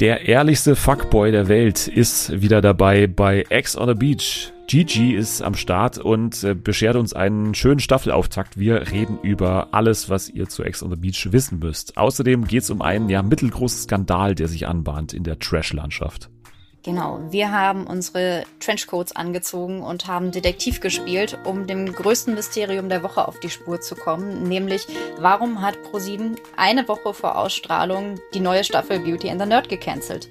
Der ehrlichste Fuckboy der Welt ist wieder dabei bei X on the Beach. Gigi ist am Start und äh, beschert uns einen schönen Staffelauftakt. Wir reden über alles, was ihr zu X on the Beach wissen müsst. Außerdem geht es um einen ja mittelgroßen Skandal, der sich anbahnt in der Trash-Landschaft. Genau, wir haben unsere Trenchcoats angezogen und haben Detektiv gespielt, um dem größten Mysterium der Woche auf die Spur zu kommen, nämlich warum hat ProSieben eine Woche vor Ausstrahlung die neue Staffel Beauty and the Nerd gecancelt?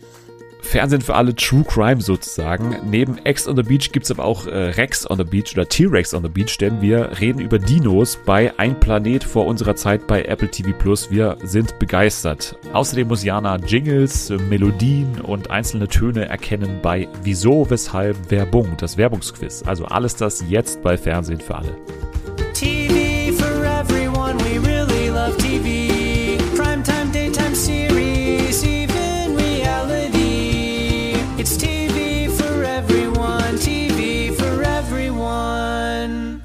Fernsehen für alle True Crime sozusagen. Neben X on the Beach gibt es aber auch äh, Rex on the Beach oder T-Rex on the Beach, denn wir reden über Dinos bei Ein Planet vor unserer Zeit bei Apple TV Plus. Wir sind begeistert. Außerdem muss Jana Jingles, Melodien und einzelne Töne erkennen bei Wieso, Weshalb, Werbung, das Werbungsquiz. Also alles das jetzt bei Fernsehen für alle. TV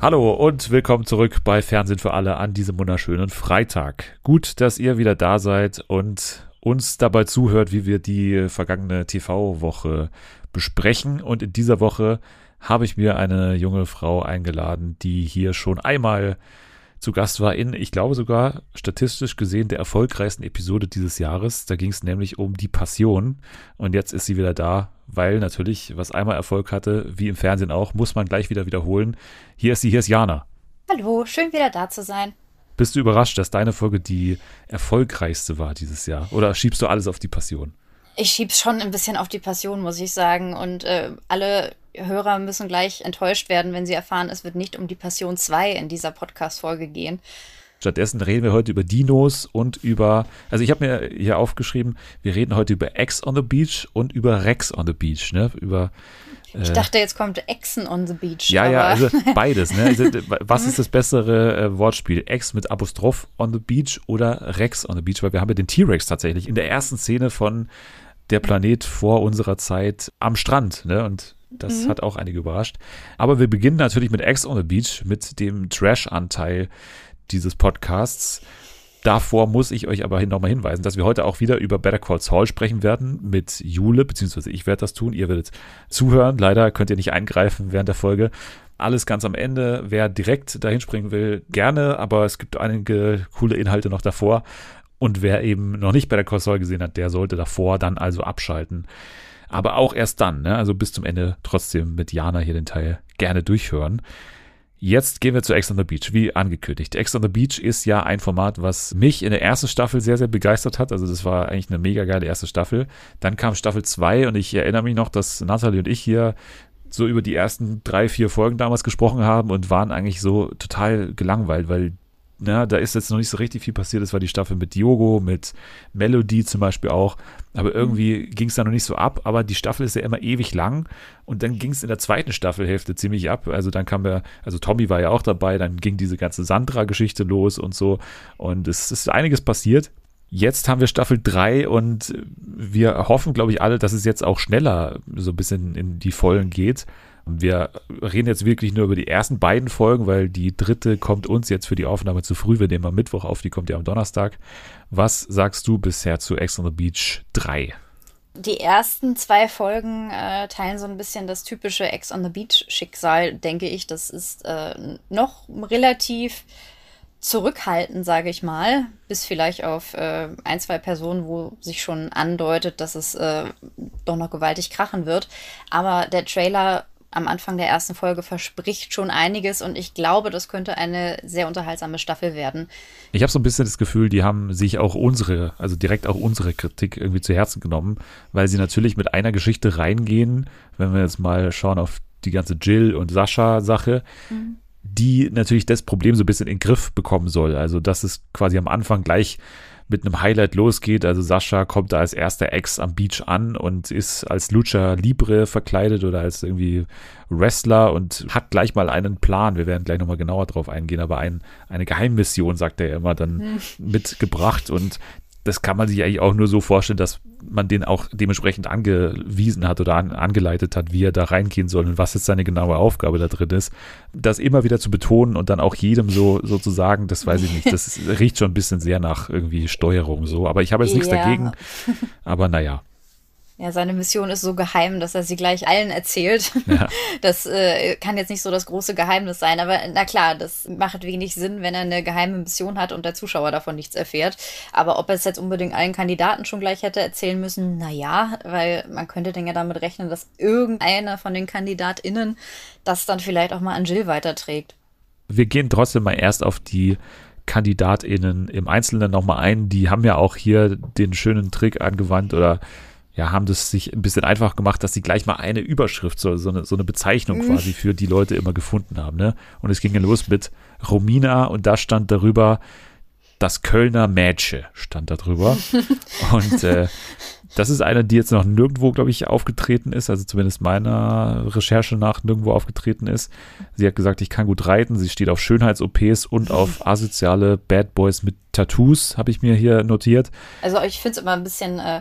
Hallo und willkommen zurück bei Fernsehen für alle an diesem wunderschönen Freitag. Gut, dass ihr wieder da seid und uns dabei zuhört, wie wir die vergangene TV-Woche besprechen. Und in dieser Woche habe ich mir eine junge Frau eingeladen, die hier schon einmal zu Gast war in, ich glaube sogar statistisch gesehen, der erfolgreichsten Episode dieses Jahres. Da ging es nämlich um die Passion. Und jetzt ist sie wieder da, weil natürlich, was einmal Erfolg hatte, wie im Fernsehen auch, muss man gleich wieder wiederholen. Hier ist sie, hier ist Jana. Hallo, schön wieder da zu sein. Bist du überrascht, dass deine Folge die erfolgreichste war dieses Jahr? Oder schiebst du alles auf die Passion? Ich schieb's schon ein bisschen auf die Passion, muss ich sagen. Und äh, alle Hörer müssen gleich enttäuscht werden, wenn sie erfahren, es wird nicht um die Passion 2 in dieser Podcast-Folge gehen. Stattdessen reden wir heute über Dinos und über, also ich habe mir hier aufgeschrieben, wir reden heute über X on the Beach und über Rex on the Beach, ne? Über äh, ich dachte, jetzt kommt Exen on the Beach. Ja, ja, also beides. Ne? Also, was ist das bessere äh, Wortspiel? Ex mit Apostroph on the Beach oder Rex on the Beach? Weil wir haben ja den T-Rex tatsächlich in der ersten Szene von Der Planet vor unserer Zeit am Strand. Ne? Und das mhm. hat auch einige überrascht. Aber wir beginnen natürlich mit Ex on the Beach, mit dem Trash-Anteil dieses Podcasts. Davor muss ich euch aber nochmal hinweisen, dass wir heute auch wieder über Better Call Saul sprechen werden mit Jule, beziehungsweise ich werde das tun, ihr werdet zuhören. Leider könnt ihr nicht eingreifen während der Folge. Alles ganz am Ende. Wer direkt dahin springen will, gerne, aber es gibt einige coole Inhalte noch davor. Und wer eben noch nicht Better Call Saul gesehen hat, der sollte davor dann also abschalten. Aber auch erst dann, ne? also bis zum Ende trotzdem mit Jana hier den Teil gerne durchhören. Jetzt gehen wir zu Ex on the Beach, wie angekündigt. Ex on the Beach ist ja ein Format, was mich in der ersten Staffel sehr, sehr begeistert hat. Also das war eigentlich eine mega geile erste Staffel. Dann kam Staffel 2 und ich erinnere mich noch, dass Natalie und ich hier so über die ersten drei, vier Folgen damals gesprochen haben und waren eigentlich so total gelangweilt, weil na, da ist jetzt noch nicht so richtig viel passiert. Das war die Staffel mit Diogo, mit Melody zum Beispiel auch. Aber irgendwie ging es da noch nicht so ab. Aber die Staffel ist ja immer ewig lang. Und dann ging es in der zweiten Staffelhälfte ziemlich ab. Also dann kam ja, also Tommy war ja auch dabei. Dann ging diese ganze Sandra-Geschichte los und so. Und es ist einiges passiert. Jetzt haben wir Staffel 3 und wir hoffen, glaube ich, alle, dass es jetzt auch schneller so ein bisschen in die Vollen geht. Wir reden jetzt wirklich nur über die ersten beiden Folgen, weil die dritte kommt uns jetzt für die Aufnahme zu früh. Wir nehmen am Mittwoch auf, die kommt ja am Donnerstag. Was sagst du bisher zu Ex on the Beach 3? Die ersten zwei Folgen äh, teilen so ein bisschen das typische Ex on the Beach Schicksal, denke ich. Das ist äh, noch relativ zurückhaltend, sage ich mal, bis vielleicht auf äh, ein, zwei Personen, wo sich schon andeutet, dass es äh, doch noch gewaltig krachen wird. Aber der Trailer am Anfang der ersten Folge verspricht schon einiges und ich glaube, das könnte eine sehr unterhaltsame Staffel werden. Ich habe so ein bisschen das Gefühl, die haben sich auch unsere, also direkt auch unsere Kritik irgendwie zu Herzen genommen, weil sie natürlich mit einer Geschichte reingehen, wenn wir jetzt mal schauen auf die ganze Jill und Sascha Sache, mhm. die natürlich das Problem so ein bisschen in den Griff bekommen soll. Also, dass es quasi am Anfang gleich mit einem Highlight losgeht. Also Sascha kommt da als erster Ex am Beach an und ist als Lucha Libre verkleidet oder als irgendwie Wrestler und hat gleich mal einen Plan. Wir werden gleich nochmal genauer drauf eingehen, aber ein, eine Geheimmission, sagt er immer, dann hm. mitgebracht und das kann man sich eigentlich auch nur so vorstellen, dass man den auch dementsprechend angewiesen hat oder an, angeleitet hat, wie er da reingehen soll und was jetzt seine genaue Aufgabe da drin ist. Das immer wieder zu betonen und dann auch jedem so, zu sagen, das weiß ich nicht. Das riecht schon ein bisschen sehr nach irgendwie Steuerung so. Aber ich habe jetzt nichts ja. dagegen. Aber naja. Ja, seine Mission ist so geheim, dass er sie gleich allen erzählt. Ja. Das äh, kann jetzt nicht so das große Geheimnis sein, aber na klar, das macht wenig Sinn, wenn er eine geheime Mission hat und der Zuschauer davon nichts erfährt. Aber ob er es jetzt unbedingt allen Kandidaten schon gleich hätte erzählen müssen, na ja, weil man könnte dann ja damit rechnen, dass irgendeiner von den KandidatInnen das dann vielleicht auch mal an Jill weiterträgt. Wir gehen trotzdem mal erst auf die KandidatInnen im Einzelnen nochmal ein. Die haben ja auch hier den schönen Trick angewandt oder ja, haben das sich ein bisschen einfach gemacht, dass sie gleich mal eine Überschrift, so, so, eine, so eine Bezeichnung mhm. quasi für die Leute immer gefunden haben. Ne? Und es ging ja los mit Romina und da stand darüber, das Kölner Mädchen stand da drüber. und äh, das ist eine, die jetzt noch nirgendwo, glaube ich, aufgetreten ist, also zumindest meiner Recherche nach nirgendwo aufgetreten ist. Sie hat gesagt, ich kann gut reiten, sie steht auf Schönheits-OPs und auf asoziale Bad Boys mit Tattoos, habe ich mir hier notiert. Also ich finde es immer ein bisschen äh,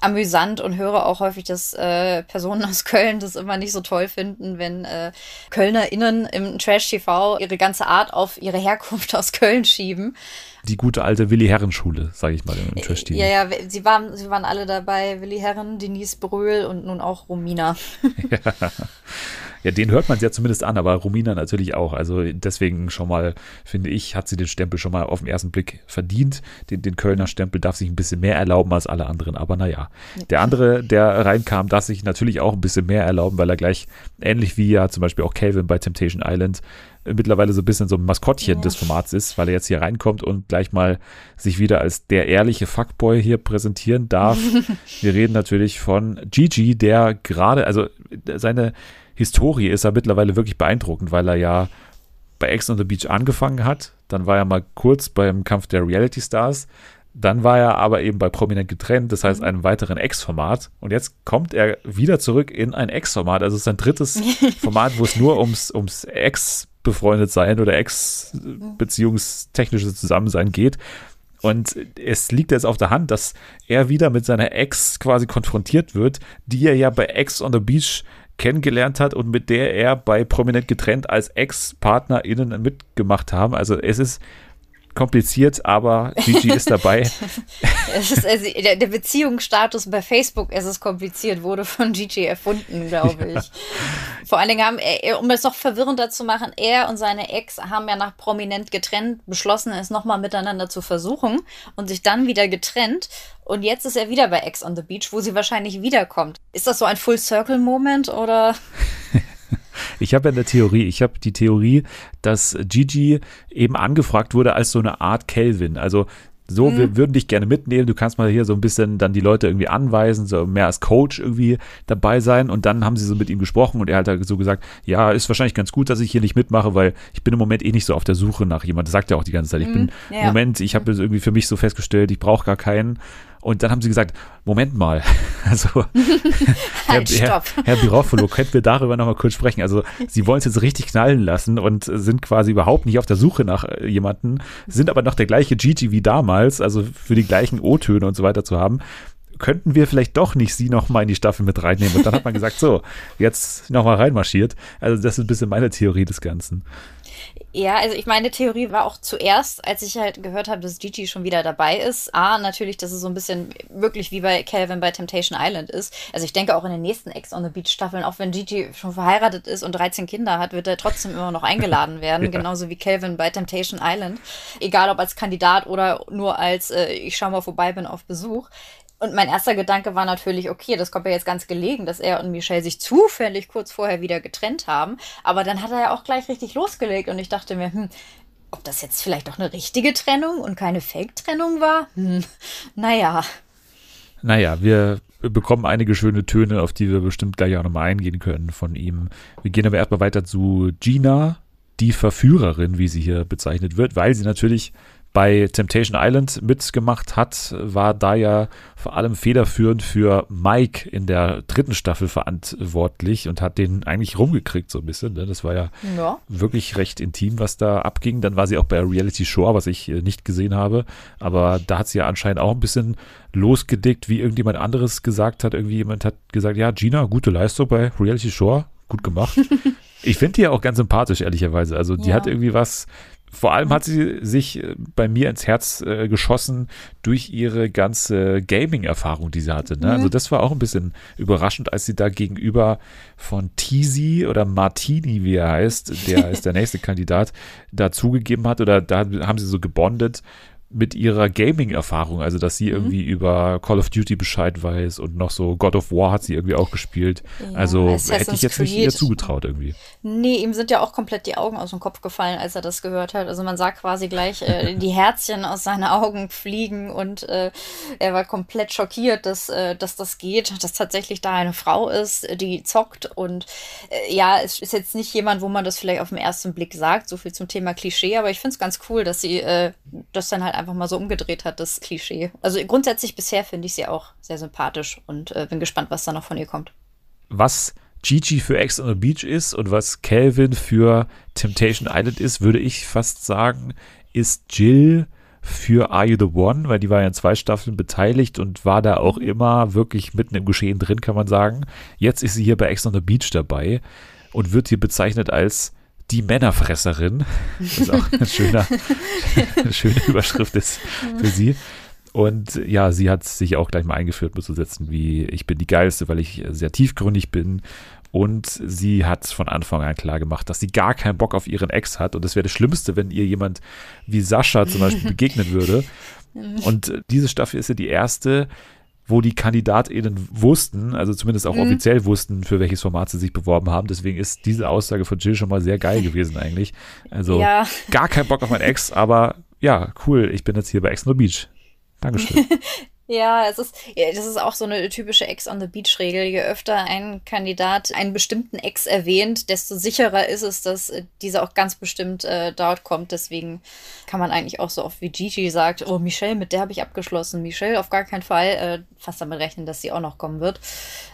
amüsant und höre auch häufig, dass äh, Personen aus Köln das immer nicht so toll finden, wenn äh, KölnerInnen im Trash-TV ihre ganze Art auf ihre Herkunft aus Köln schieben. Die gute alte Willi Herren Schule, sage ich mal im Trash-TV. Ja, ja, sie waren, sie waren alle dabei, Willi Herren, Denise Bröhl und nun auch Romina. ja. Ja, den hört man ja zumindest an, aber Romina natürlich auch. Also deswegen schon mal, finde ich, hat sie den Stempel schon mal auf den ersten Blick verdient. Den, den Kölner Stempel darf sich ein bisschen mehr erlauben als alle anderen. Aber naja, der andere, der reinkam, darf sich natürlich auch ein bisschen mehr erlauben, weil er gleich, ähnlich wie ja zum Beispiel auch Calvin bei Temptation Island, mittlerweile so ein bisschen so ein Maskottchen ja. des Formats ist, weil er jetzt hier reinkommt und gleich mal sich wieder als der ehrliche Fuckboy hier präsentieren darf. Wir reden natürlich von Gigi, der gerade, also seine Historie ist er mittlerweile wirklich beeindruckend, weil er ja bei Ex on the Beach angefangen hat. Dann war er mal kurz beim Kampf der Reality Stars. Dann war er aber eben bei Prominent getrennt, das heißt mhm. einem weiteren Ex-Format. Und jetzt kommt er wieder zurück in ein Ex-Format. Also es ist sein drittes Format, wo es nur ums, ums Ex befreundet sein oder Ex-beziehungstechnisches Zusammensein geht. Und es liegt jetzt auf der Hand, dass er wieder mit seiner Ex quasi konfrontiert wird, die er ja bei Ex on the Beach kennengelernt hat und mit der er bei Prominent getrennt als Ex-PartnerInnen mitgemacht haben. Also es ist kompliziert, aber Gigi ist dabei. ist also, der, der, Beziehungsstatus bei Facebook, es ist kompliziert, wurde von Gigi erfunden, glaube ich. Ja. Vor allen Dingen haben, er, um es noch verwirrender zu machen, er und seine Ex haben ja nach prominent getrennt beschlossen, es nochmal miteinander zu versuchen und sich dann wieder getrennt. Und jetzt ist er wieder bei Ex on the Beach, wo sie wahrscheinlich wiederkommt. Ist das so ein Full-Circle-Moment oder? Ich habe ja eine Theorie. Ich habe die Theorie, dass Gigi eben angefragt wurde als so eine Art Kelvin. Also so, mhm. wir würden dich gerne mitnehmen. Du kannst mal hier so ein bisschen dann die Leute irgendwie anweisen, so mehr als Coach irgendwie dabei sein. Und dann haben sie so mit ihm gesprochen und er hat halt so gesagt, ja, ist wahrscheinlich ganz gut, dass ich hier nicht mitmache, weil ich bin im Moment eh nicht so auf der Suche nach jemandem. Das sagt er auch die ganze Zeit. Ich mhm. bin ja. im Moment, ich habe irgendwie für mich so festgestellt, ich brauche gar keinen. Und dann haben sie gesagt, Moment mal, also Herr, Herr, Herr Birofolo, könnten wir darüber nochmal kurz sprechen? Also sie wollen es jetzt richtig knallen lassen und sind quasi überhaupt nicht auf der Suche nach äh, jemanden, sind aber noch der gleiche Gigi wie damals, also für die gleichen O-Töne und so weiter zu haben könnten wir vielleicht doch nicht sie nochmal in die Staffel mit reinnehmen. Und dann hat man gesagt, so, jetzt nochmal reinmarschiert. Also das ist ein bisschen meine Theorie des Ganzen. Ja, also ich meine Theorie war auch zuerst, als ich halt gehört habe, dass Gigi schon wieder dabei ist. A, natürlich, dass es so ein bisschen wirklich wie bei Calvin bei Temptation Island ist. Also ich denke auch in den nächsten Ex on the Beach Staffeln, auch wenn Gigi schon verheiratet ist und 13 Kinder hat, wird er trotzdem immer noch eingeladen werden. ja. Genauso wie Calvin bei Temptation Island. Egal ob als Kandidat oder nur als äh, ich schau mal vorbei bin auf Besuch. Und mein erster Gedanke war natürlich, okay, das kommt ja jetzt ganz gelegen, dass er und Michelle sich zufällig kurz vorher wieder getrennt haben. Aber dann hat er ja auch gleich richtig losgelegt und ich dachte mir, hm, ob das jetzt vielleicht doch eine richtige Trennung und keine Fake-Trennung war? Hm, naja. Naja, wir bekommen einige schöne Töne, auf die wir bestimmt gleich auch nochmal eingehen können von ihm. Wir gehen aber erstmal weiter zu Gina, die Verführerin, wie sie hier bezeichnet wird, weil sie natürlich bei Temptation Island mitgemacht hat, war da ja vor allem federführend für Mike in der dritten Staffel verantwortlich und hat den eigentlich rumgekriegt so ein bisschen. Ne? Das war ja, ja, wirklich recht intim, was da abging. Dann war sie auch bei Reality Shore, was ich äh, nicht gesehen habe. Aber da hat sie ja anscheinend auch ein bisschen losgedickt, wie irgendjemand anderes gesagt hat. Irgendwie jemand hat gesagt, ja, Gina, gute Leistung bei Reality Shore, gut gemacht. ich finde die ja auch ganz sympathisch, ehrlicherweise. Also die ja. hat irgendwie was, vor allem hat sie sich äh, bei mir ins Herz äh, geschossen durch ihre ganze Gaming-Erfahrung, die sie hatte. Ne? Also mhm. Also das war auch ein bisschen überraschend, als sie da gegenüber von Teasy oder Martini, wie er heißt, der ist der nächste Kandidat, dazugegeben hat oder da haben sie so gebondet mit ihrer Gaming-Erfahrung, also dass sie mhm. irgendwie über Call of Duty Bescheid weiß und noch so God of War hat sie irgendwie auch gespielt. Ja, also Assassin's hätte ich jetzt Creed. nicht ihr zugetraut irgendwie. Nee, ihm sind ja auch komplett die Augen aus dem Kopf gefallen, als er das gehört hat. Also man sah quasi gleich äh, die Herzchen aus seinen Augen fliegen und äh, er war komplett schockiert, dass, äh, dass das geht, dass tatsächlich da eine Frau ist, die zockt und äh, ja, es ist jetzt nicht jemand, wo man das vielleicht auf den ersten Blick sagt, so viel zum Thema Klischee, aber ich finde es ganz cool, dass sie äh, das dann halt einfach mal so umgedreht hat, das Klischee. Also grundsätzlich bisher finde ich sie auch sehr sympathisch und äh, bin gespannt, was da noch von ihr kommt. Was Gigi für Ex on the Beach ist und was Calvin für Temptation Island ist, würde ich fast sagen, ist Jill für Are You the One, weil die war ja in zwei Staffeln beteiligt und war da auch immer wirklich mitten im Geschehen drin, kann man sagen. Jetzt ist sie hier bei Ex on the Beach dabei und wird hier bezeichnet als die Männerfresserin. Das ist auch ein schöner, eine schöne Überschrift ist für sie. Und ja, sie hat sich auch gleich mal eingeführt mit so Sätzen wie ich bin die geilste, weil ich sehr tiefgründig bin. Und sie hat von Anfang an klar gemacht, dass sie gar keinen Bock auf ihren Ex hat. Und das wäre das Schlimmste, wenn ihr jemand wie Sascha zum Beispiel begegnen würde. Und diese Staffel ist ja die erste, wo die KandidatInnen wussten, also zumindest auch mhm. offiziell wussten, für welches Format sie sich beworben haben. Deswegen ist diese Aussage von Jill schon mal sehr geil gewesen eigentlich. Also ja. gar kein Bock auf mein Ex, aber ja, cool, ich bin jetzt hier bei Ex No Beach. Dankeschön. Ja, es ist, das ist auch so eine typische Ex on the Beach Regel. Je öfter ein Kandidat einen bestimmten Ex erwähnt, desto sicherer ist es, dass äh, dieser auch ganz bestimmt äh, dort kommt. Deswegen kann man eigentlich auch so oft wie Gigi sagt, oh, Michelle, mit der habe ich abgeschlossen. Michelle auf gar keinen Fall. Äh, fast damit rechnen, dass sie auch noch kommen wird.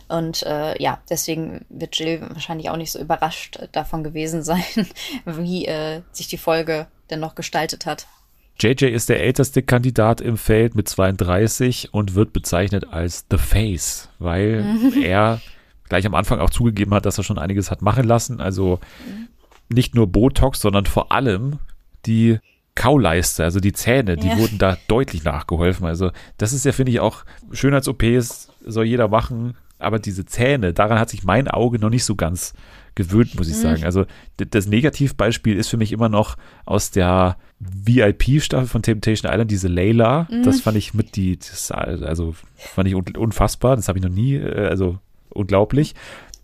Und äh, ja, deswegen wird Jill wahrscheinlich auch nicht so überrascht davon gewesen sein, wie äh, sich die Folge denn noch gestaltet hat. JJ ist der älteste Kandidat im Feld mit 32 und wird bezeichnet als The Face, weil mhm. er gleich am Anfang auch zugegeben hat, dass er schon einiges hat machen lassen. Also nicht nur Botox, sondern vor allem die Kauleiste, also die Zähne, die ja. wurden da deutlich nachgeholfen. Also das ist ja, finde ich, auch Schönheits-OPs soll jeder machen, aber diese Zähne, daran hat sich mein Auge noch nicht so ganz gewöhnt, muss ich mhm. sagen. Also das Negativbeispiel ist für mich immer noch aus der VIP-Staffel von Temptation Island, diese Layla. Mhm. Das fand ich mit die, das, also fand ich unfassbar. Das habe ich noch nie, äh, also unglaublich.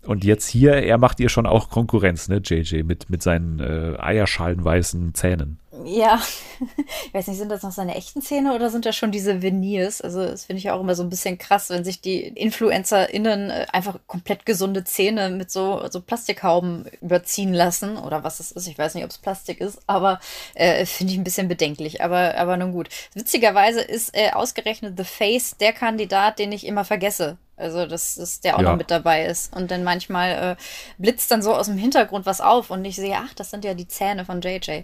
Und jetzt hier, er macht ihr schon auch Konkurrenz, ne, JJ, mit, mit seinen äh, eierschalenweißen Zähnen. Ja, ich weiß nicht, sind das noch seine echten Zähne oder sind das schon diese Veneers? Also, das finde ich auch immer so ein bisschen krass, wenn sich die InfluencerInnen äh, einfach komplett gesunde Zähne mit so, so Plastikhauben überziehen lassen oder was es ist. Ich weiß nicht, ob es Plastik ist, aber äh, finde ich ein bisschen bedenklich. Aber, aber nun gut. Witzigerweise ist äh, ausgerechnet The Face der Kandidat, den ich immer vergesse. Also, dass, dass der auch ja. noch mit dabei ist. Und dann manchmal äh, blitzt dann so aus dem Hintergrund was auf und ich sehe, ach, das sind ja die Zähne von JJ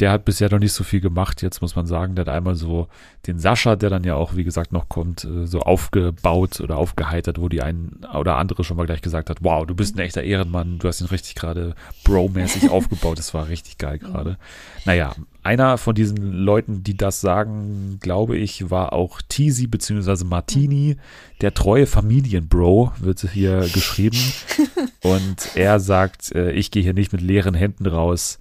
der hat bisher noch nicht so viel gemacht. Jetzt muss man sagen, der hat einmal so den Sascha, der dann ja auch, wie gesagt, noch kommt, äh, so aufgebaut oder aufgeheitert, wo die ein oder andere schon mal gleich gesagt hat, wow, du bist ein echter Ehrenmann, du hast ihn richtig gerade bro-mäßig aufgebaut. Das war richtig geil gerade. Naja, einer von diesen Leuten, die das sagen, glaube ich, war auch Teasy bzw. Martini, der treue Familienbro, wird hier geschrieben. Und er sagt, äh, ich gehe hier nicht mit leeren Händen raus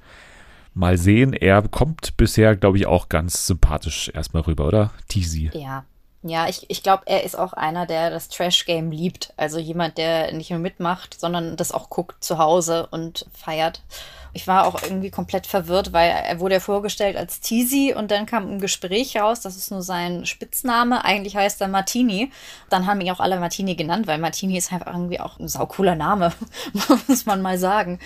mal sehen. Er kommt bisher, glaube ich, auch ganz sympathisch erstmal rüber, oder? Teasy. Ja. Ja, ich, ich glaube, er ist auch einer, der das Trash-Game liebt. Also jemand, der nicht nur mitmacht, sondern das auch guckt zu Hause und feiert. Ich war auch irgendwie komplett verwirrt, weil er wurde ja vorgestellt als Teasy und dann kam ein Gespräch raus, das ist nur sein Spitzname. Eigentlich heißt er Martini. Dann haben ihn auch alle Martini genannt, weil Martini ist einfach irgendwie auch ein saucooler Name, muss man mal sagen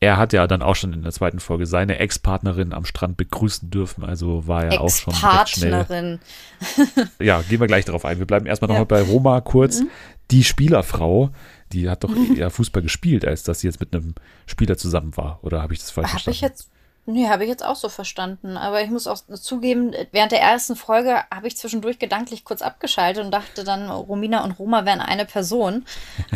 er hat ja dann auch schon in der zweiten Folge seine Ex-Partnerin am Strand begrüßen dürfen, also war er auch schon recht schnell. ja, gehen wir gleich darauf ein. Wir bleiben erstmal ja. noch bei Roma kurz. Mhm. Die Spielerfrau, die hat doch mhm. eher Fußball gespielt, als dass sie jetzt mit einem Spieler zusammen war. Oder habe ich das falsch hab verstanden? Ich jetzt Nee, habe ich jetzt auch so verstanden. Aber ich muss auch zugeben, während der ersten Folge habe ich zwischendurch gedanklich kurz abgeschaltet und dachte dann, Romina und Roma wären eine Person.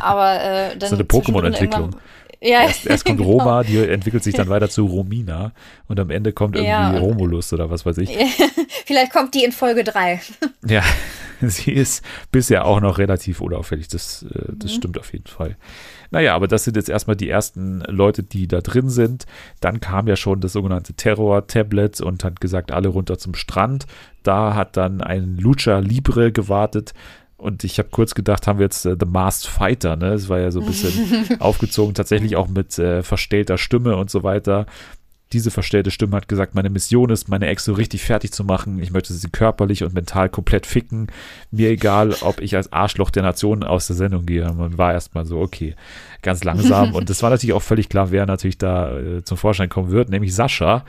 Aber äh, dann. so eine Pokémon-Entwicklung. Ja, erst, erst kommt genau. Roma, die entwickelt sich dann weiter zu Romina und am Ende kommt irgendwie ja, Romulus oder was weiß ich. Vielleicht kommt die in Folge 3. Ja, sie ist bisher auch noch relativ unauffällig, das, äh, das mhm. stimmt auf jeden Fall. Naja, aber das sind jetzt erstmal die ersten Leute, die da drin sind. Dann kam ja schon das sogenannte Terror-Tablet und hat gesagt, alle runter zum Strand. Da hat dann ein Lucha Libre gewartet, und ich habe kurz gedacht, haben wir jetzt äh, The Masked Fighter, ne? Es war ja so ein bisschen aufgezogen, tatsächlich auch mit äh, verstellter Stimme und so weiter. Diese verstellte Stimme hat gesagt, meine Mission ist, meine Ex so richtig fertig zu machen. Ich möchte sie körperlich und mental komplett ficken. Mir egal, ob ich als Arschloch der Nation aus der Sendung gehe. Man war erstmal so, okay, ganz langsam. Und es war natürlich auch völlig klar, wer natürlich da äh, zum Vorschein kommen wird, nämlich Sascha,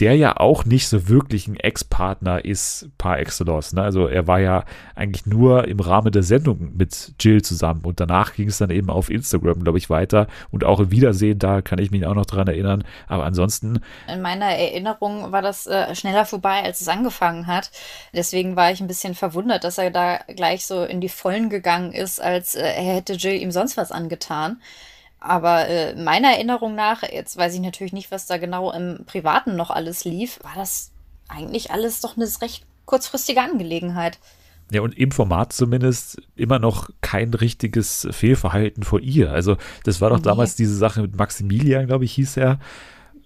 der ja auch nicht so wirklich ein Ex-Partner ist par excellence. Ne? Also er war ja eigentlich nur im Rahmen der Sendung mit Jill zusammen und danach ging es dann eben auf Instagram, glaube ich, weiter und auch im Wiedersehen, da kann ich mich auch noch dran erinnern. Aber ansonsten. In meiner Erinnerung war das äh, schneller vorbei, als es angefangen hat. Deswegen war ich ein bisschen verwundert, dass er da gleich so in die Vollen gegangen ist, als äh, hätte Jill ihm sonst was angetan. Aber äh, meiner Erinnerung nach, jetzt weiß ich natürlich nicht, was da genau im Privaten noch alles lief, war das eigentlich alles doch eine recht kurzfristige Angelegenheit. Ja, und im Format zumindest immer noch kein richtiges Fehlverhalten vor ihr. Also, das war doch nee. damals diese Sache mit Maximilian, glaube ich, hieß er,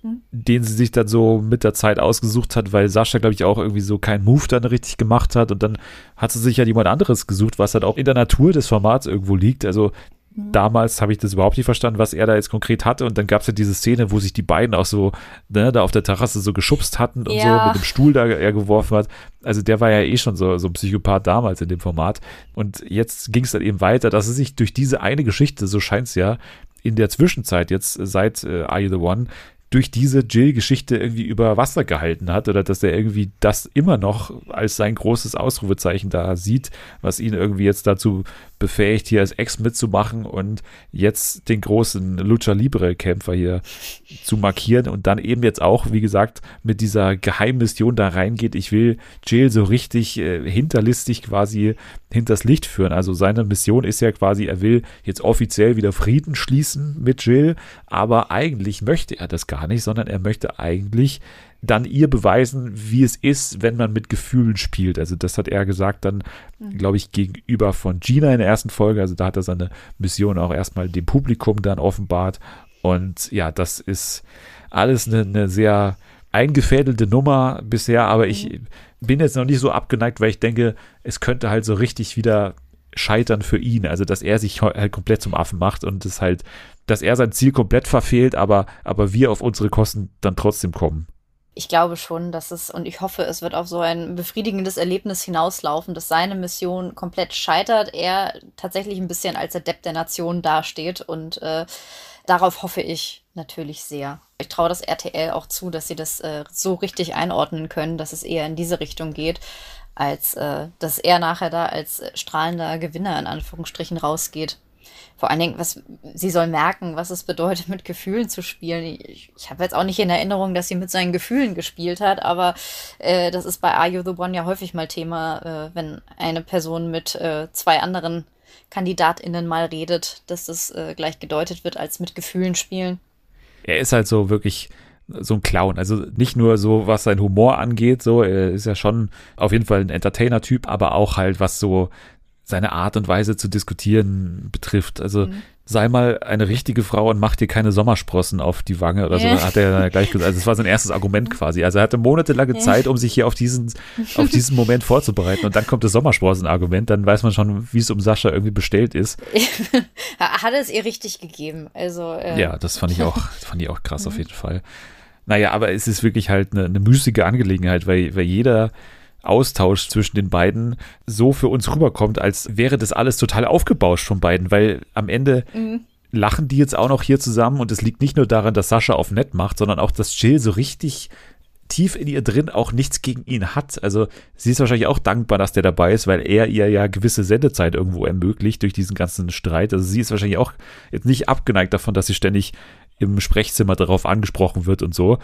mhm. den sie sich dann so mit der Zeit ausgesucht hat, weil Sascha, glaube ich, auch irgendwie so keinen Move dann richtig gemacht hat. Und dann hat sie sich ja jemand anderes gesucht, was halt auch in der Natur des Formats irgendwo liegt. Also, damals habe ich das überhaupt nicht verstanden, was er da jetzt konkret hatte. Und dann gab es ja diese Szene, wo sich die beiden auch so ne, da auf der Terrasse so geschubst hatten und ja. so mit dem Stuhl da er geworfen hat. Also der war ja eh schon so, so ein Psychopath damals in dem Format. Und jetzt ging es dann eben weiter, dass es sich durch diese eine Geschichte, so scheint es ja, in der Zwischenzeit jetzt seit äh, Are You the One durch diese Jill-Geschichte irgendwie über Wasser gehalten hat oder dass er irgendwie das immer noch als sein großes Ausrufezeichen da sieht, was ihn irgendwie jetzt dazu befähigt, hier als Ex mitzumachen und jetzt den großen Lucha Libre-Kämpfer hier zu markieren und dann eben jetzt auch, wie gesagt, mit dieser Geheimmission da reingeht. Ich will Jill so richtig äh, hinterlistig quasi hinters Licht führen. Also seine Mission ist ja quasi, er will jetzt offiziell wieder Frieden schließen mit Jill, aber eigentlich möchte er das gar nicht, sondern er möchte eigentlich dann ihr beweisen, wie es ist, wenn man mit Gefühlen spielt. Also das hat er gesagt dann, mhm. glaube ich, gegenüber von Gina in der ersten Folge. Also da hat er seine Mission auch erstmal dem Publikum dann offenbart. Und ja, das ist alles eine, eine sehr eingefädelte Nummer bisher, aber ich mhm. bin jetzt noch nicht so abgeneigt, weil ich denke, es könnte halt so richtig wieder scheitern für ihn. Also, dass er sich halt komplett zum Affen macht und es halt, dass er sein Ziel komplett verfehlt, aber, aber wir auf unsere Kosten dann trotzdem kommen ich glaube schon, dass es, und ich hoffe, es wird auf so ein befriedigendes Erlebnis hinauslaufen, dass seine Mission komplett scheitert, er tatsächlich ein bisschen als Adept der Nation dasteht und äh, darauf hoffe ich natürlich sehr. Ich traue das RTL auch zu, dass sie das äh, so richtig einordnen können, dass es eher in diese Richtung geht, als äh, dass er nachher da als strahlender Gewinner in Anführungsstrichen rausgeht vor allen Dingen, was sie soll merken, was es bedeutet, mit Gefühlen zu spielen. Ich, ich habe jetzt auch nicht in Erinnerung, dass sie mit seinen Gefühlen gespielt hat, aber äh, das ist bei Are You the One ja häufig mal Thema, äh, wenn eine Person mit äh, zwei anderen KandidatInnen mal redet, dass das äh, gleich gedeutet wird als mit Gefühlen spielen. Er ist halt so wirklich so ein Clown. Also nicht nur so, was sein Humor angeht, so, er ist ja schon auf jeden Fall ein Entertainer-Typ, aber auch halt, was so seine Art und Weise zu diskutieren betrifft. Also mhm. sei mal eine richtige Frau und mach dir keine Sommersprossen auf die Wange oder so, hat er gleich gesagt. Also das war sein erstes Argument quasi. Also er hatte monatelange ja. Zeit, um sich hier auf diesen, auf diesen Moment vorzubereiten und dann kommt das Sommersprossen-Argument, dann weiß man schon, wie es um Sascha irgendwie bestellt ist. hat es ihr richtig gegeben. Also äh. Ja, das fand ich auch, fand ich auch krass auf mhm. jeden Fall. Naja, aber es ist wirklich halt eine, eine müßige Angelegenheit, weil, weil jeder Austausch zwischen den beiden so für uns rüberkommt, als wäre das alles total aufgebauscht von beiden, weil am Ende mhm. lachen die jetzt auch noch hier zusammen und es liegt nicht nur daran, dass Sascha auf nett macht, sondern auch, dass Jill so richtig tief in ihr drin auch nichts gegen ihn hat. Also sie ist wahrscheinlich auch dankbar, dass der dabei ist, weil er ihr ja gewisse Sendezeit irgendwo ermöglicht durch diesen ganzen Streit. Also sie ist wahrscheinlich auch jetzt nicht abgeneigt davon, dass sie ständig im Sprechzimmer darauf angesprochen wird und so.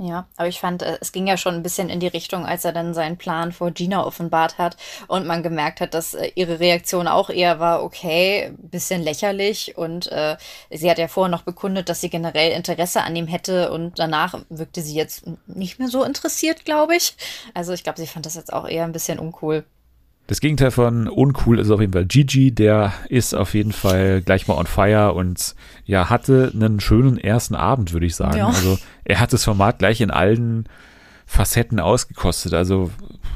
Ja, aber ich fand, äh, es ging ja schon ein bisschen in die Richtung, als er dann seinen Plan vor Gina offenbart hat und man gemerkt hat, dass äh, ihre Reaktion auch eher war, okay, bisschen lächerlich und äh, sie hat ja vorher noch bekundet, dass sie generell Interesse an ihm hätte und danach wirkte sie jetzt nicht mehr so interessiert, glaube ich. Also ich glaube, sie fand das jetzt auch eher ein bisschen uncool. Das Gegenteil von uncool ist auf jeden Fall Gigi, der ist auf jeden Fall gleich mal on fire und ja, hatte einen schönen ersten Abend, würde ich sagen. Ja. Also er hat das Format gleich in allen Facetten ausgekostet. Also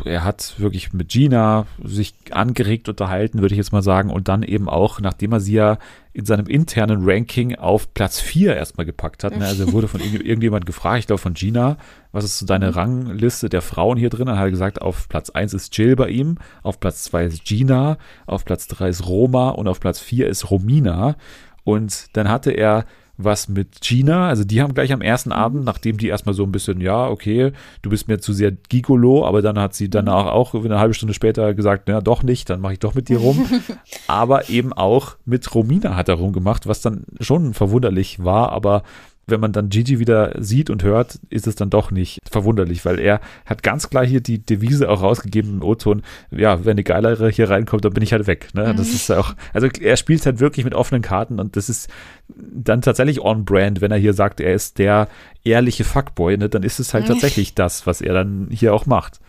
er hat wirklich mit Gina sich angeregt unterhalten, würde ich jetzt mal sagen. Und dann eben auch, nachdem er sie ja in seinem internen Ranking auf Platz 4 erstmal gepackt hat. Ne? Also er wurde von irgendjemand gefragt, ich glaube von Gina, was ist so deine mhm. Rangliste der Frauen hier drin? Dann hat er gesagt, auf Platz 1 ist Jill bei ihm, auf Platz 2 ist Gina, auf Platz 3 ist Roma und auf Platz 4 ist Romina. Und dann hatte er was mit Gina. Also die haben gleich am ersten mhm. Abend, nachdem die erstmal so ein bisschen, ja, okay, du bist mir zu sehr Gigolo, aber dann hat sie danach auch eine halbe Stunde später gesagt, na doch nicht, dann mache ich doch mit dir rum. aber eben auch mit Romina hat er rumgemacht, was dann schon verwunderlich war, aber wenn man dann Gigi wieder sieht und hört, ist es dann doch nicht verwunderlich, weil er hat ganz klar hier die Devise auch rausgegeben im O-Ton, ja, wenn eine geilere hier reinkommt, dann bin ich halt weg. Ne? Das mhm. ist auch, also er spielt halt wirklich mit offenen Karten und das ist dann tatsächlich on-brand, wenn er hier sagt, er ist der ehrliche Fuckboy, ne? dann ist es halt tatsächlich das, was er dann hier auch macht.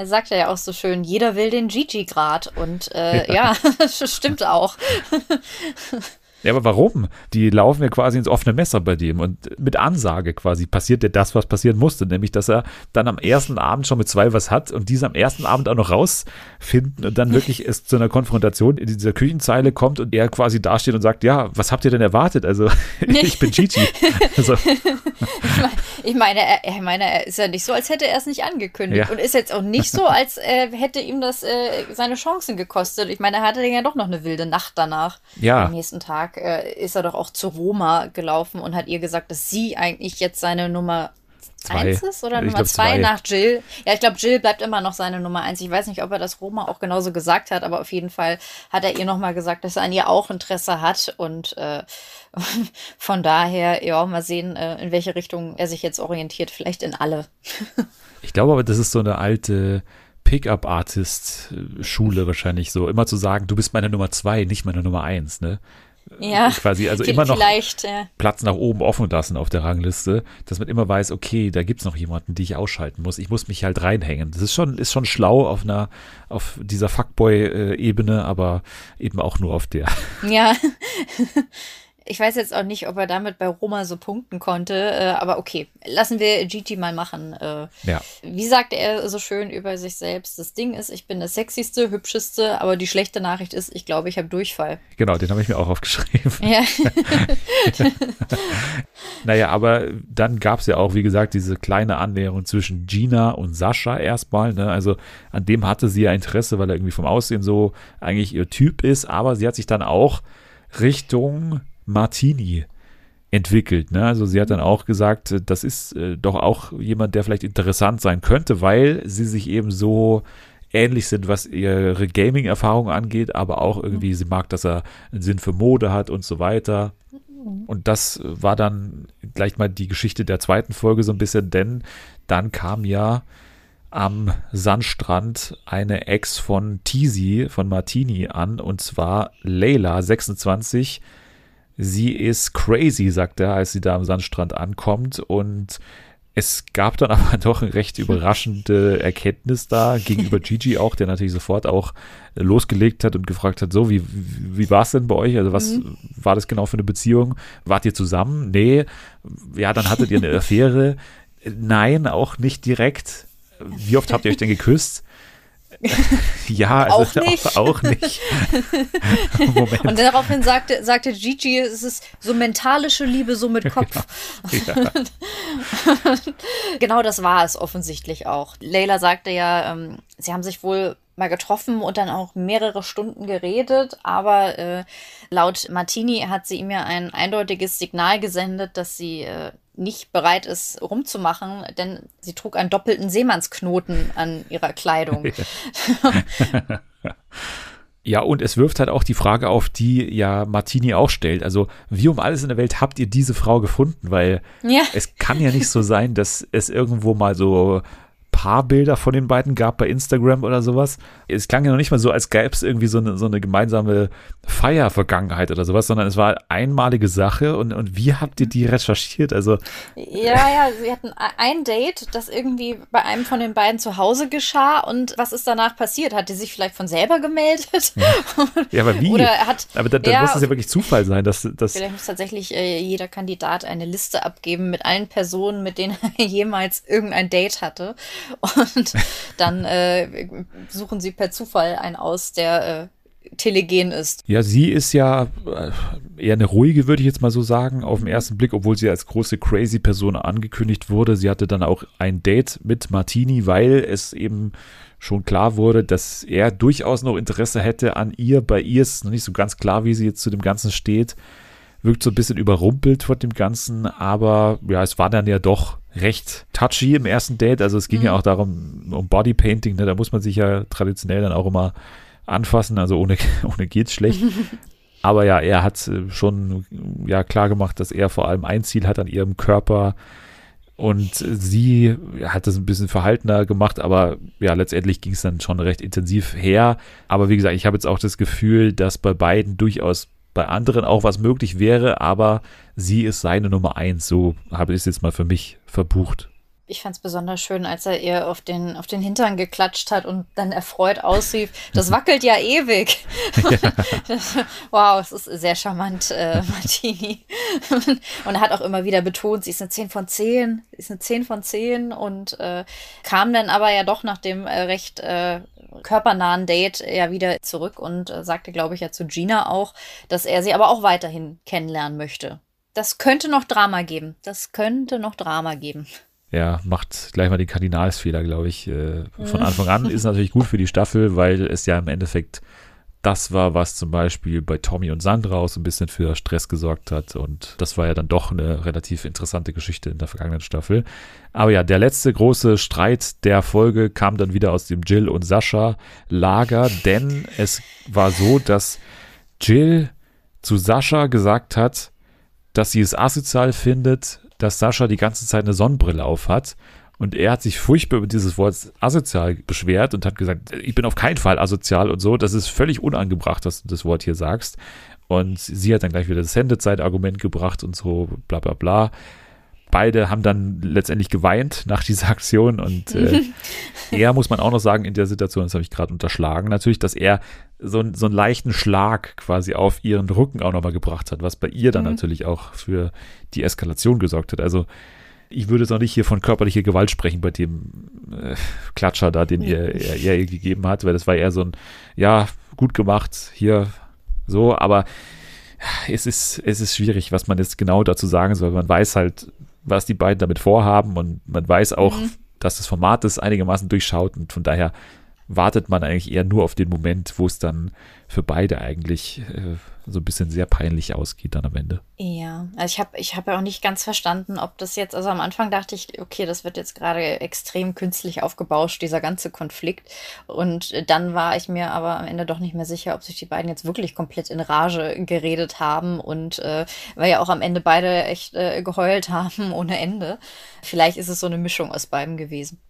Er sagt ja auch so schön, jeder will den Gigi-Grad und äh, ja, ja das stimmt auch. Ja, aber warum? Die laufen ja quasi ins offene Messer bei dem und mit Ansage quasi passiert ja das, was passieren musste, nämlich dass er dann am ersten Abend schon mit zwei was hat und diese am ersten Abend auch noch rausfinden und dann wirklich es zu einer Konfrontation in dieser Küchenzeile kommt und er quasi dasteht und sagt, ja, was habt ihr denn erwartet? Also ich bin Gigi. Also. Ich meine, er, ich meine, er ist ja nicht so, als hätte er es nicht angekündigt ja. und ist jetzt auch nicht so, als äh, hätte ihm das äh, seine Chancen gekostet. Ich meine, er hatte ja doch noch eine wilde Nacht danach. Ja. Am nächsten Tag äh, ist er doch auch zu Roma gelaufen und hat ihr gesagt, dass sie eigentlich jetzt seine Nummer zwei. eins ist oder ich Nummer zwei, zwei, nach Jill. Ja, ich glaube, Jill bleibt immer noch seine Nummer eins. Ich weiß nicht, ob er das Roma auch genauso gesagt hat, aber auf jeden Fall hat er ihr nochmal gesagt, dass er an ihr auch Interesse hat und äh, von daher, ja, mal sehen, äh, in welche Richtung er sich jetzt orientiert. Vielleicht in alle. ich glaube aber, das ist so eine alte Pickup-Artist-Schule wahrscheinlich so, immer zu sagen, du bist meine Nummer zwei, nicht meine Nummer eins, ne? Ja, quasi also immer noch ja. Platz nach oben offen lassen auf der Rangliste, dass man immer weiß, okay, da gibt es noch jemanden, die ich ausschalten muss. Ich muss mich halt reinhängen. Das ist schon, ist schon schlau auf einer, auf dieser Fuckboy-Ebene, aber eben auch nur auf der. Ja. Ich weiß jetzt auch nicht, ob er damit bei Roma so punkten konnte, äh, aber okay, lassen wir Gigi mal machen. Äh, ja. Wie sagt er so schön über sich selbst? Das Ding ist, ich bin das sexyste, hübscheste, aber die schlechte Nachricht ist, ich glaube, ich habe Durchfall. Genau, den habe ich mir auch aufgeschrieben. Ja. naja, aber dann gab es ja auch, wie gesagt, diese kleine Annäherung zwischen Gina und Sascha erstmal. Ne? Also an dem hatte sie ja Interesse, weil er irgendwie vom Aussehen so eigentlich ihr Typ ist, aber sie hat sich dann auch Richtung Martini entwickelt. Ne? Also sie hat dann auch gesagt, äh, das ist äh, doch auch jemand, der vielleicht interessant sein könnte, weil sie sich eben so ähnlich sind, was ihre Gaming-Erfahrung angeht, aber auch irgendwie, sie mag, dass er einen Sinn für Mode hat und so weiter. Und das war dann gleich mal die Geschichte der zweiten Folge so ein bisschen, denn dann kam ja am Sandstrand eine Ex von Tizi, von Martini an, und zwar Leila, 26, sie ist crazy, sagt er, als sie da am Sandstrand ankommt. Und es gab dann aber doch eine recht überraschende Erkenntnis da gegenüber Gigi auch, der natürlich sofort auch losgelegt hat und gefragt hat, so, wie, wie war es denn bei euch? Also was mhm. war das genau für eine Beziehung? Wart ihr zusammen? Nee. Ja, dann hattet ihr eine Affäre. Nein, auch nicht direkt. Wie oft habt ihr euch denn geküsst? ja, also auch nicht. Auch, auch nicht. Und daraufhin sagte, sagte Gigi, es ist so mentalische Liebe, so mit Kopf. Ja, ja. genau das war es offensichtlich auch. Leila sagte ja, ähm, sie haben sich wohl mal getroffen und dann auch mehrere Stunden geredet, aber äh, laut Martini hat sie ihm ja ein eindeutiges Signal gesendet, dass sie äh, nicht bereit ist, rumzumachen, denn sie trug einen doppelten Seemannsknoten an ihrer Kleidung. Ja, und es wirft halt auch die Frage auf, die ja Martini auch stellt. Also, wie um alles in der Welt habt ihr diese Frau gefunden? Weil ja. es kann ja nicht so sein, dass es irgendwo mal so Paarbilder von den beiden gab bei Instagram oder sowas. Es klang ja noch nicht mal so, als gäbe es irgendwie so eine, so eine gemeinsame Feiervergangenheit oder sowas, sondern es war einmalige Sache. Und, und wie habt ihr die recherchiert? Also ja, ja, sie hatten ein Date, das irgendwie bei einem von den beiden zu Hause geschah. Und was ist danach passiert? Hat die sich vielleicht von selber gemeldet? Ja, aber wie? Oder hat, aber da, da ja, muss es ja wirklich Zufall sein, dass, dass vielleicht muss tatsächlich äh, jeder Kandidat eine Liste abgeben mit allen Personen, mit denen er jemals irgendein Date hatte. Und dann äh, suchen sie per Zufall einen aus, der äh, telegen ist. Ja, sie ist ja äh, eher eine ruhige, würde ich jetzt mal so sagen, auf den ersten Blick, obwohl sie als große crazy Person angekündigt wurde. Sie hatte dann auch ein Date mit Martini, weil es eben schon klar wurde, dass er durchaus noch Interesse hätte an ihr. Bei ihr ist noch nicht so ganz klar, wie sie jetzt zu dem Ganzen steht. Wirkt so ein bisschen überrumpelt von dem Ganzen, aber ja, es war dann ja doch recht touchy im ersten Date. Also es ging mhm. ja auch darum, um Bodypainting, ne? da muss man sich ja traditionell dann auch immer anfassen, also ohne, ohne geht's schlecht. Aber ja, er hat äh, schon ja klar gemacht, dass er vor allem ein Ziel hat an ihrem Körper. Und sie hat das ein bisschen verhaltener gemacht, aber ja, letztendlich ging es dann schon recht intensiv her. Aber wie gesagt, ich habe jetzt auch das Gefühl, dass bei beiden durchaus bei anderen auch was möglich wäre, aber sie ist seine Nummer eins. So habe ich es jetzt mal für mich verbucht. Ich fand es besonders schön, als er ihr auf den, auf den Hintern geklatscht hat und dann erfreut ausrief, das wackelt ja ewig. Ja. wow, es ist sehr charmant, äh, Martini. und er hat auch immer wieder betont, sie ist eine 10 von 10, sie ist eine 10 von 10 und äh, kam dann aber ja doch nach dem äh, recht äh, körpernahen Date ja wieder zurück und äh, sagte, glaube ich, ja zu Gina auch, dass er sie aber auch weiterhin kennenlernen möchte. Das könnte noch Drama geben. Das könnte noch Drama geben. Ja, macht gleich mal den Kardinalsfehler, glaube ich. Äh, von Anfang an ist natürlich gut für die Staffel, weil es ja im Endeffekt das war, was zum Beispiel bei Tommy und Sandra auch so ein bisschen für Stress gesorgt hat. Und das war ja dann doch eine relativ interessante Geschichte in der vergangenen Staffel. Aber ja, der letzte große Streit der Folge kam dann wieder aus dem Jill und Sascha Lager, denn es war so, dass Jill zu Sascha gesagt hat, dass sie es asozial findet, dass Sascha die ganze Zeit eine Sonnenbrille auf hat und er hat sich furchtbar über dieses Wort asozial beschwert und hat gesagt, ich bin auf keinen Fall asozial und so. Das ist völlig unangebracht, dass du das Wort hier sagst. Und sie hat dann gleich wieder das Sendezeit-Argument gebracht und so, bla bla bla. Beide haben dann letztendlich geweint nach dieser Aktion und äh, er muss man auch noch sagen, in der Situation, das habe ich gerade unterschlagen, natürlich, dass er so, so einen leichten Schlag quasi auf ihren Rücken auch nochmal gebracht hat, was bei ihr dann mhm. natürlich auch für die Eskalation gesorgt hat. Also ich würde jetzt auch nicht hier von körperlicher Gewalt sprechen bei dem äh, Klatscher da, den ihr, er, er ihr gegeben hat, weil das war eher so ein, ja, gut gemacht, hier so, aber es ist, es ist schwierig, was man jetzt genau dazu sagen soll. Man weiß halt, was die beiden damit vorhaben und man weiß auch, mhm. dass das Format das einigermaßen durchschaut und von daher wartet man eigentlich eher nur auf den Moment, wo es dann für beide eigentlich äh, so ein bisschen sehr peinlich ausgeht dann am Ende. Ja, also ich habe ich hab ja auch nicht ganz verstanden, ob das jetzt, also am Anfang dachte ich, okay, das wird jetzt gerade extrem künstlich aufgebauscht, dieser ganze Konflikt. Und dann war ich mir aber am Ende doch nicht mehr sicher, ob sich die beiden jetzt wirklich komplett in Rage geredet haben und äh, weil ja auch am Ende beide echt äh, geheult haben ohne Ende. Vielleicht ist es so eine Mischung aus beiden gewesen.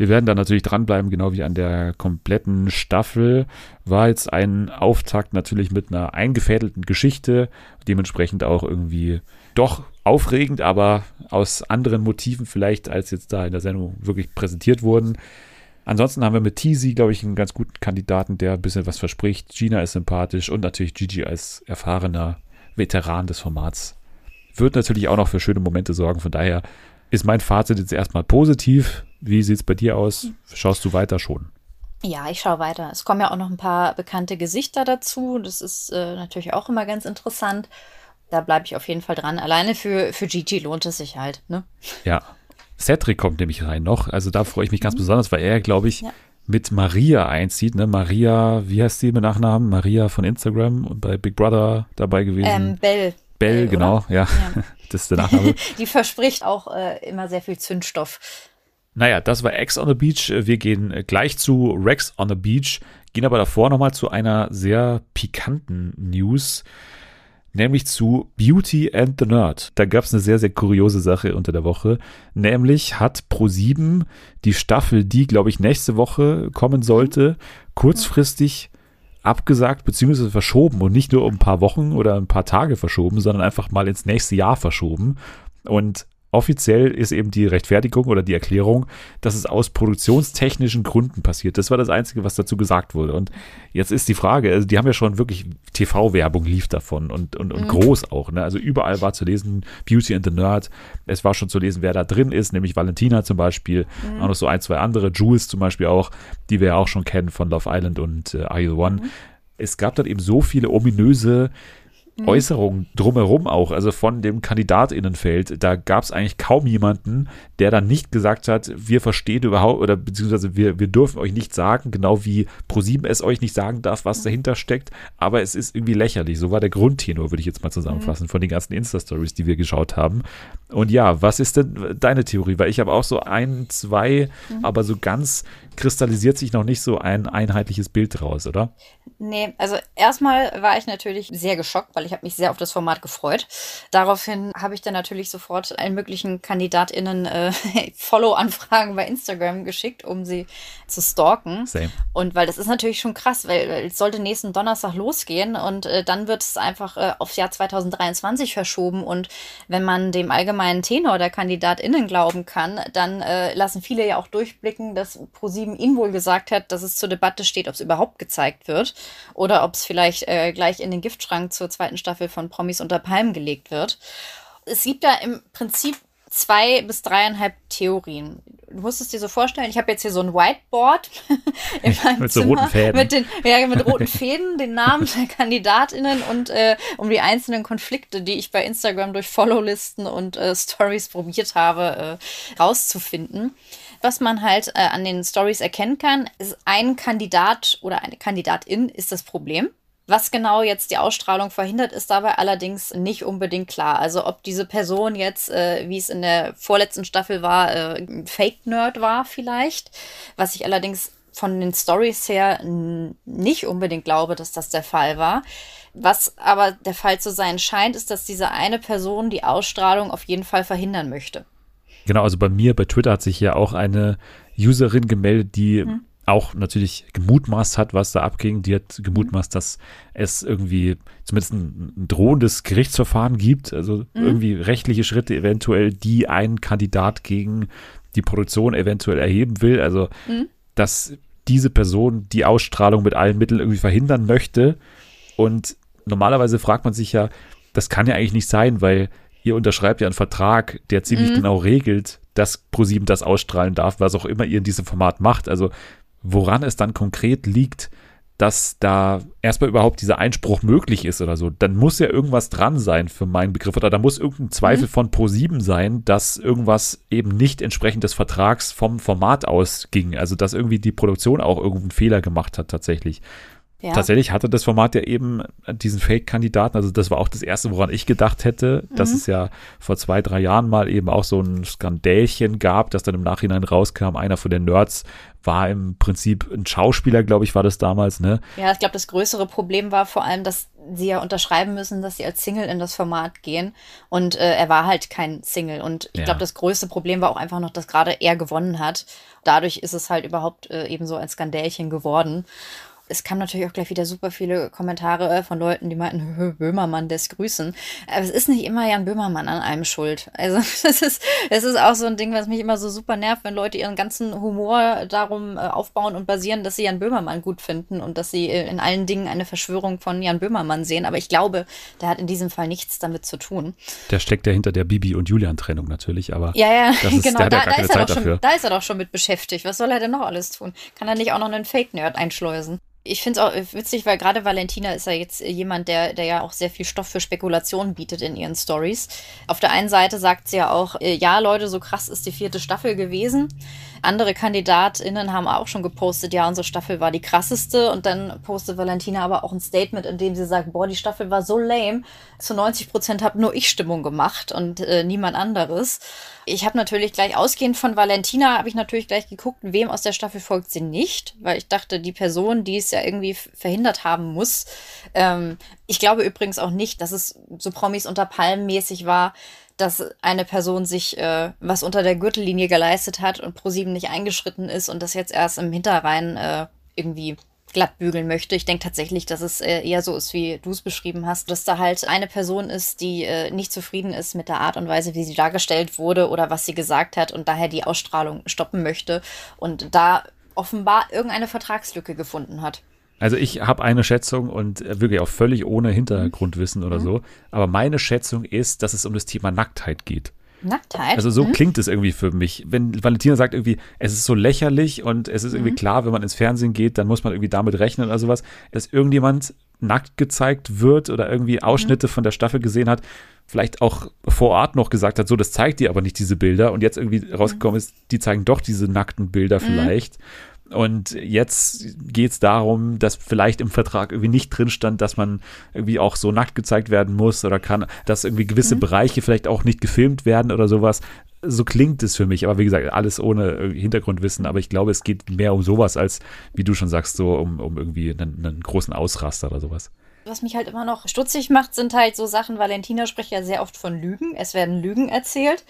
Wir werden da natürlich dranbleiben, genau wie an der kompletten Staffel. War jetzt ein Auftakt natürlich mit einer eingefädelten Geschichte, dementsprechend auch irgendwie doch aufregend, aber aus anderen Motiven vielleicht, als jetzt da in der Sendung wirklich präsentiert wurden. Ansonsten haben wir mit Teasy, glaube ich, einen ganz guten Kandidaten, der ein bisschen was verspricht. Gina ist sympathisch und natürlich Gigi als erfahrener Veteran des Formats. Wird natürlich auch noch für schöne Momente sorgen. Von daher ist mein Fazit jetzt erstmal positiv. Wie sieht es bei dir aus? Schaust du weiter schon? Ja, ich schaue weiter. Es kommen ja auch noch ein paar bekannte Gesichter dazu. Das ist äh, natürlich auch immer ganz interessant. Da bleibe ich auf jeden Fall dran. Alleine für, für Gigi lohnt es sich halt. Ne? Ja. Cedric kommt nämlich rein noch. Also da freue ich mich ganz mhm. besonders, weil er, glaube ich, ja. mit Maria einzieht. Ne? Maria, wie heißt sie mit Nachnamen? Maria von Instagram und bei Big Brother dabei gewesen. Ähm, Bell. Bell, genau, ja. ja. das ist der Nachname. Die verspricht auch äh, immer sehr viel Zündstoff. Naja, das war X on the Beach. Wir gehen gleich zu Rex on the Beach. gehen aber davor nochmal zu einer sehr pikanten News, nämlich zu Beauty and the Nerd. Da gab es eine sehr, sehr kuriose Sache unter der Woche. Nämlich hat Pro7 die Staffel, die, glaube ich, nächste Woche kommen sollte, kurzfristig abgesagt bzw. verschoben und nicht nur um ein paar Wochen oder ein paar Tage verschoben, sondern einfach mal ins nächste Jahr verschoben. Und offiziell ist eben die Rechtfertigung oder die Erklärung, dass es aus produktionstechnischen Gründen passiert. Das war das Einzige, was dazu gesagt wurde. Und jetzt ist die Frage, also die haben ja schon wirklich TV-Werbung lief davon und, und, und mhm. groß auch. Ne? Also überall war zu lesen Beauty and the Nerd. Es war schon zu lesen, wer da drin ist, nämlich Valentina zum Beispiel. Mhm. Auch noch so ein, zwei andere. Jules zum Beispiel auch, die wir ja auch schon kennen von Love Island und äh, Are You the One. Mhm. Es gab dann eben so viele ominöse mhm. Äußerungen drumherum auch, also von dem Kandidatinnenfeld, da gab es eigentlich kaum jemanden, der dann nicht gesagt hat, wir verstehen überhaupt oder beziehungsweise wir, wir dürfen euch nicht sagen, genau wie ProSieben es euch nicht sagen darf, was dahinter steckt, aber es ist irgendwie lächerlich. So war der Grundtenor, würde ich jetzt mal zusammenfassen, mhm. von den ganzen Insta-Stories, die wir geschaut haben. Und ja, was ist denn deine Theorie? Weil ich habe auch so ein, zwei, mhm. aber so ganz kristallisiert sich noch nicht so ein einheitliches Bild raus, oder? Nee, also erstmal war ich natürlich sehr geschockt, weil ich habe mich sehr auf das Format gefreut. Daraufhin habe ich dann natürlich sofort allen möglichen KandidatInnen äh, Follow-Anfragen bei Instagram geschickt, um sie zu stalken. Same. Und weil das ist natürlich schon krass, weil es sollte nächsten Donnerstag losgehen und äh, dann wird es einfach äh, aufs Jahr 2023 verschoben. Und wenn man dem allgemeinen Tenor der KandidatInnen glauben kann, dann äh, lassen viele ja auch durchblicken, dass ProSieben ihnen wohl gesagt hat, dass es zur Debatte steht, ob es überhaupt gezeigt wird oder ob es vielleicht äh, gleich in den Giftschrank zur zweiten Staffel von Promis unter Palmen gelegt wird. Es gibt da im Prinzip zwei bis dreieinhalb Theorien. Du musst es dir so vorstellen, ich habe jetzt hier so ein Whiteboard in meinem mit Zimmer, so roten Fäden. Mit, den, ja, mit roten Fäden, den Namen der KandidatInnen und äh, um die einzelnen Konflikte, die ich bei Instagram durch Followlisten und äh, Stories probiert habe, äh, rauszufinden. Was man halt äh, an den Stories erkennen kann, ist ein Kandidat oder eine Kandidatin ist das Problem. Was genau jetzt die Ausstrahlung verhindert, ist dabei allerdings nicht unbedingt klar. Also ob diese Person jetzt, äh, wie es in der vorletzten Staffel war, äh, Fake-Nerd war vielleicht, was ich allerdings von den Stories her nicht unbedingt glaube, dass das der Fall war. Was aber der Fall zu sein scheint, ist, dass diese eine Person die Ausstrahlung auf jeden Fall verhindern möchte. Genau, also bei mir, bei Twitter hat sich ja auch eine Userin gemeldet, die mhm auch natürlich gemutmaßt hat, was da abging. Die hat gemutmaßt, dass es irgendwie zumindest ein, ein drohendes Gerichtsverfahren gibt, also mhm. irgendwie rechtliche Schritte eventuell, die ein Kandidat gegen die Produktion eventuell erheben will. Also, mhm. dass diese Person die Ausstrahlung mit allen Mitteln irgendwie verhindern möchte. Und normalerweise fragt man sich ja, das kann ja eigentlich nicht sein, weil ihr unterschreibt ja einen Vertrag, der ziemlich mhm. genau regelt, dass ProSieben das ausstrahlen darf, was auch immer ihr in diesem Format macht. Also woran es dann konkret liegt, dass da erstmal überhaupt dieser Einspruch möglich ist oder so, dann muss ja irgendwas dran sein für meinen Begriff oder da muss irgendein Zweifel mhm. von Pro7 sein, dass irgendwas eben nicht entsprechend des Vertrags vom Format aus ging. Also dass irgendwie die Produktion auch irgendeinen Fehler gemacht hat tatsächlich. Ja. Tatsächlich hatte das Format ja eben diesen Fake-Kandidaten, also das war auch das Erste, woran ich gedacht hätte, mhm. dass es ja vor zwei, drei Jahren mal eben auch so ein Skandälchen gab, dass dann im Nachhinein rauskam, einer von den Nerds war im Prinzip ein Schauspieler, glaube ich, war das damals, ne? Ja, ich glaube, das größere Problem war vor allem, dass sie ja unterschreiben müssen, dass sie als Single in das Format gehen. Und äh, er war halt kein Single. Und ich ja. glaube, das größte Problem war auch einfach noch, dass gerade er gewonnen hat. Dadurch ist es halt überhaupt äh, eben so ein Skandälchen geworden es kamen natürlich auch gleich wieder super viele Kommentare äh, von Leuten, die meinten, Böhmermann des Grüßen. Aber es ist nicht immer Jan Böhmermann an einem schuld. Also das ist, das ist auch so ein Ding, was mich immer so super nervt, wenn Leute ihren ganzen Humor darum äh, aufbauen und basieren, dass sie Jan Böhmermann gut finden und dass sie äh, in allen Dingen eine Verschwörung von Jan Böhmermann sehen. Aber ich glaube, der hat in diesem Fall nichts damit zu tun. Der steckt ja hinter der Bibi und Julian-Trennung natürlich, aber ja, ja, ist, genau. Da, ja da, ist er doch schon, da ist er doch schon mit beschäftigt. Was soll er denn noch alles tun? Kann er nicht auch noch einen Fake-Nerd einschleusen? Ich finde es auch witzig, weil gerade Valentina ist ja jetzt jemand, der, der ja auch sehr viel Stoff für Spekulationen bietet in ihren Stories. Auf der einen Seite sagt sie ja auch, äh, ja, Leute, so krass ist die vierte Staffel gewesen. Andere KandidatInnen haben auch schon gepostet, ja, unsere Staffel war die krasseste. Und dann postet Valentina aber auch ein Statement, in dem sie sagt, boah, die Staffel war so lame. Zu 90 Prozent habe nur ich Stimmung gemacht und äh, niemand anderes. Ich habe natürlich gleich ausgehend von Valentina, habe ich natürlich gleich geguckt, wem aus der Staffel folgt sie nicht, weil ich dachte, die Person, die es ja irgendwie verhindert haben muss. Ähm, ich glaube übrigens auch nicht, dass es so Promis unter Palmen mäßig war, dass eine Person sich äh, was unter der Gürtellinie geleistet hat und ProSieben nicht eingeschritten ist und das jetzt erst im Hinterrhein äh, irgendwie glatt bügeln möchte. Ich denke tatsächlich, dass es äh, eher so ist, wie du es beschrieben hast, dass da halt eine Person ist, die äh, nicht zufrieden ist mit der Art und Weise, wie sie dargestellt wurde oder was sie gesagt hat und daher die Ausstrahlung stoppen möchte und da offenbar irgendeine Vertragslücke gefunden hat. Also ich habe eine Schätzung und äh, wirklich auch völlig ohne Hintergrundwissen oder mhm. so. Aber meine Schätzung ist, dass es um das Thema Nacktheit geht. Nacktheit? Also so mhm. klingt es irgendwie für mich. Wenn Valentina sagt irgendwie, es ist so lächerlich und es ist irgendwie mhm. klar, wenn man ins Fernsehen geht, dann muss man irgendwie damit rechnen oder sowas, dass irgendjemand nackt gezeigt wird oder irgendwie mhm. Ausschnitte mhm. von der Staffel gesehen hat, vielleicht auch vor Ort noch gesagt hat, so, das zeigt dir aber nicht diese Bilder und jetzt irgendwie rausgekommen ist, die zeigen doch diese nackten Bilder mhm. Und jetzt geht es darum, dass vielleicht im Vertrag irgendwie nicht drin stand, dass man irgendwie auch so nackt gezeigt werden muss oder kann, dass irgendwie gewisse mhm. Bereiche vielleicht auch nicht gefilmt werden oder sowas. So klingt es für mich, aber wie gesagt, alles ohne Hintergrundwissen. Aber ich glaube, es geht mehr um sowas als, wie du schon sagst, so um, um irgendwie einen, einen großen Ausraster oder sowas was mich halt immer noch stutzig macht, sind halt so Sachen, Valentina spricht ja sehr oft von Lügen. Es werden Lügen erzählt.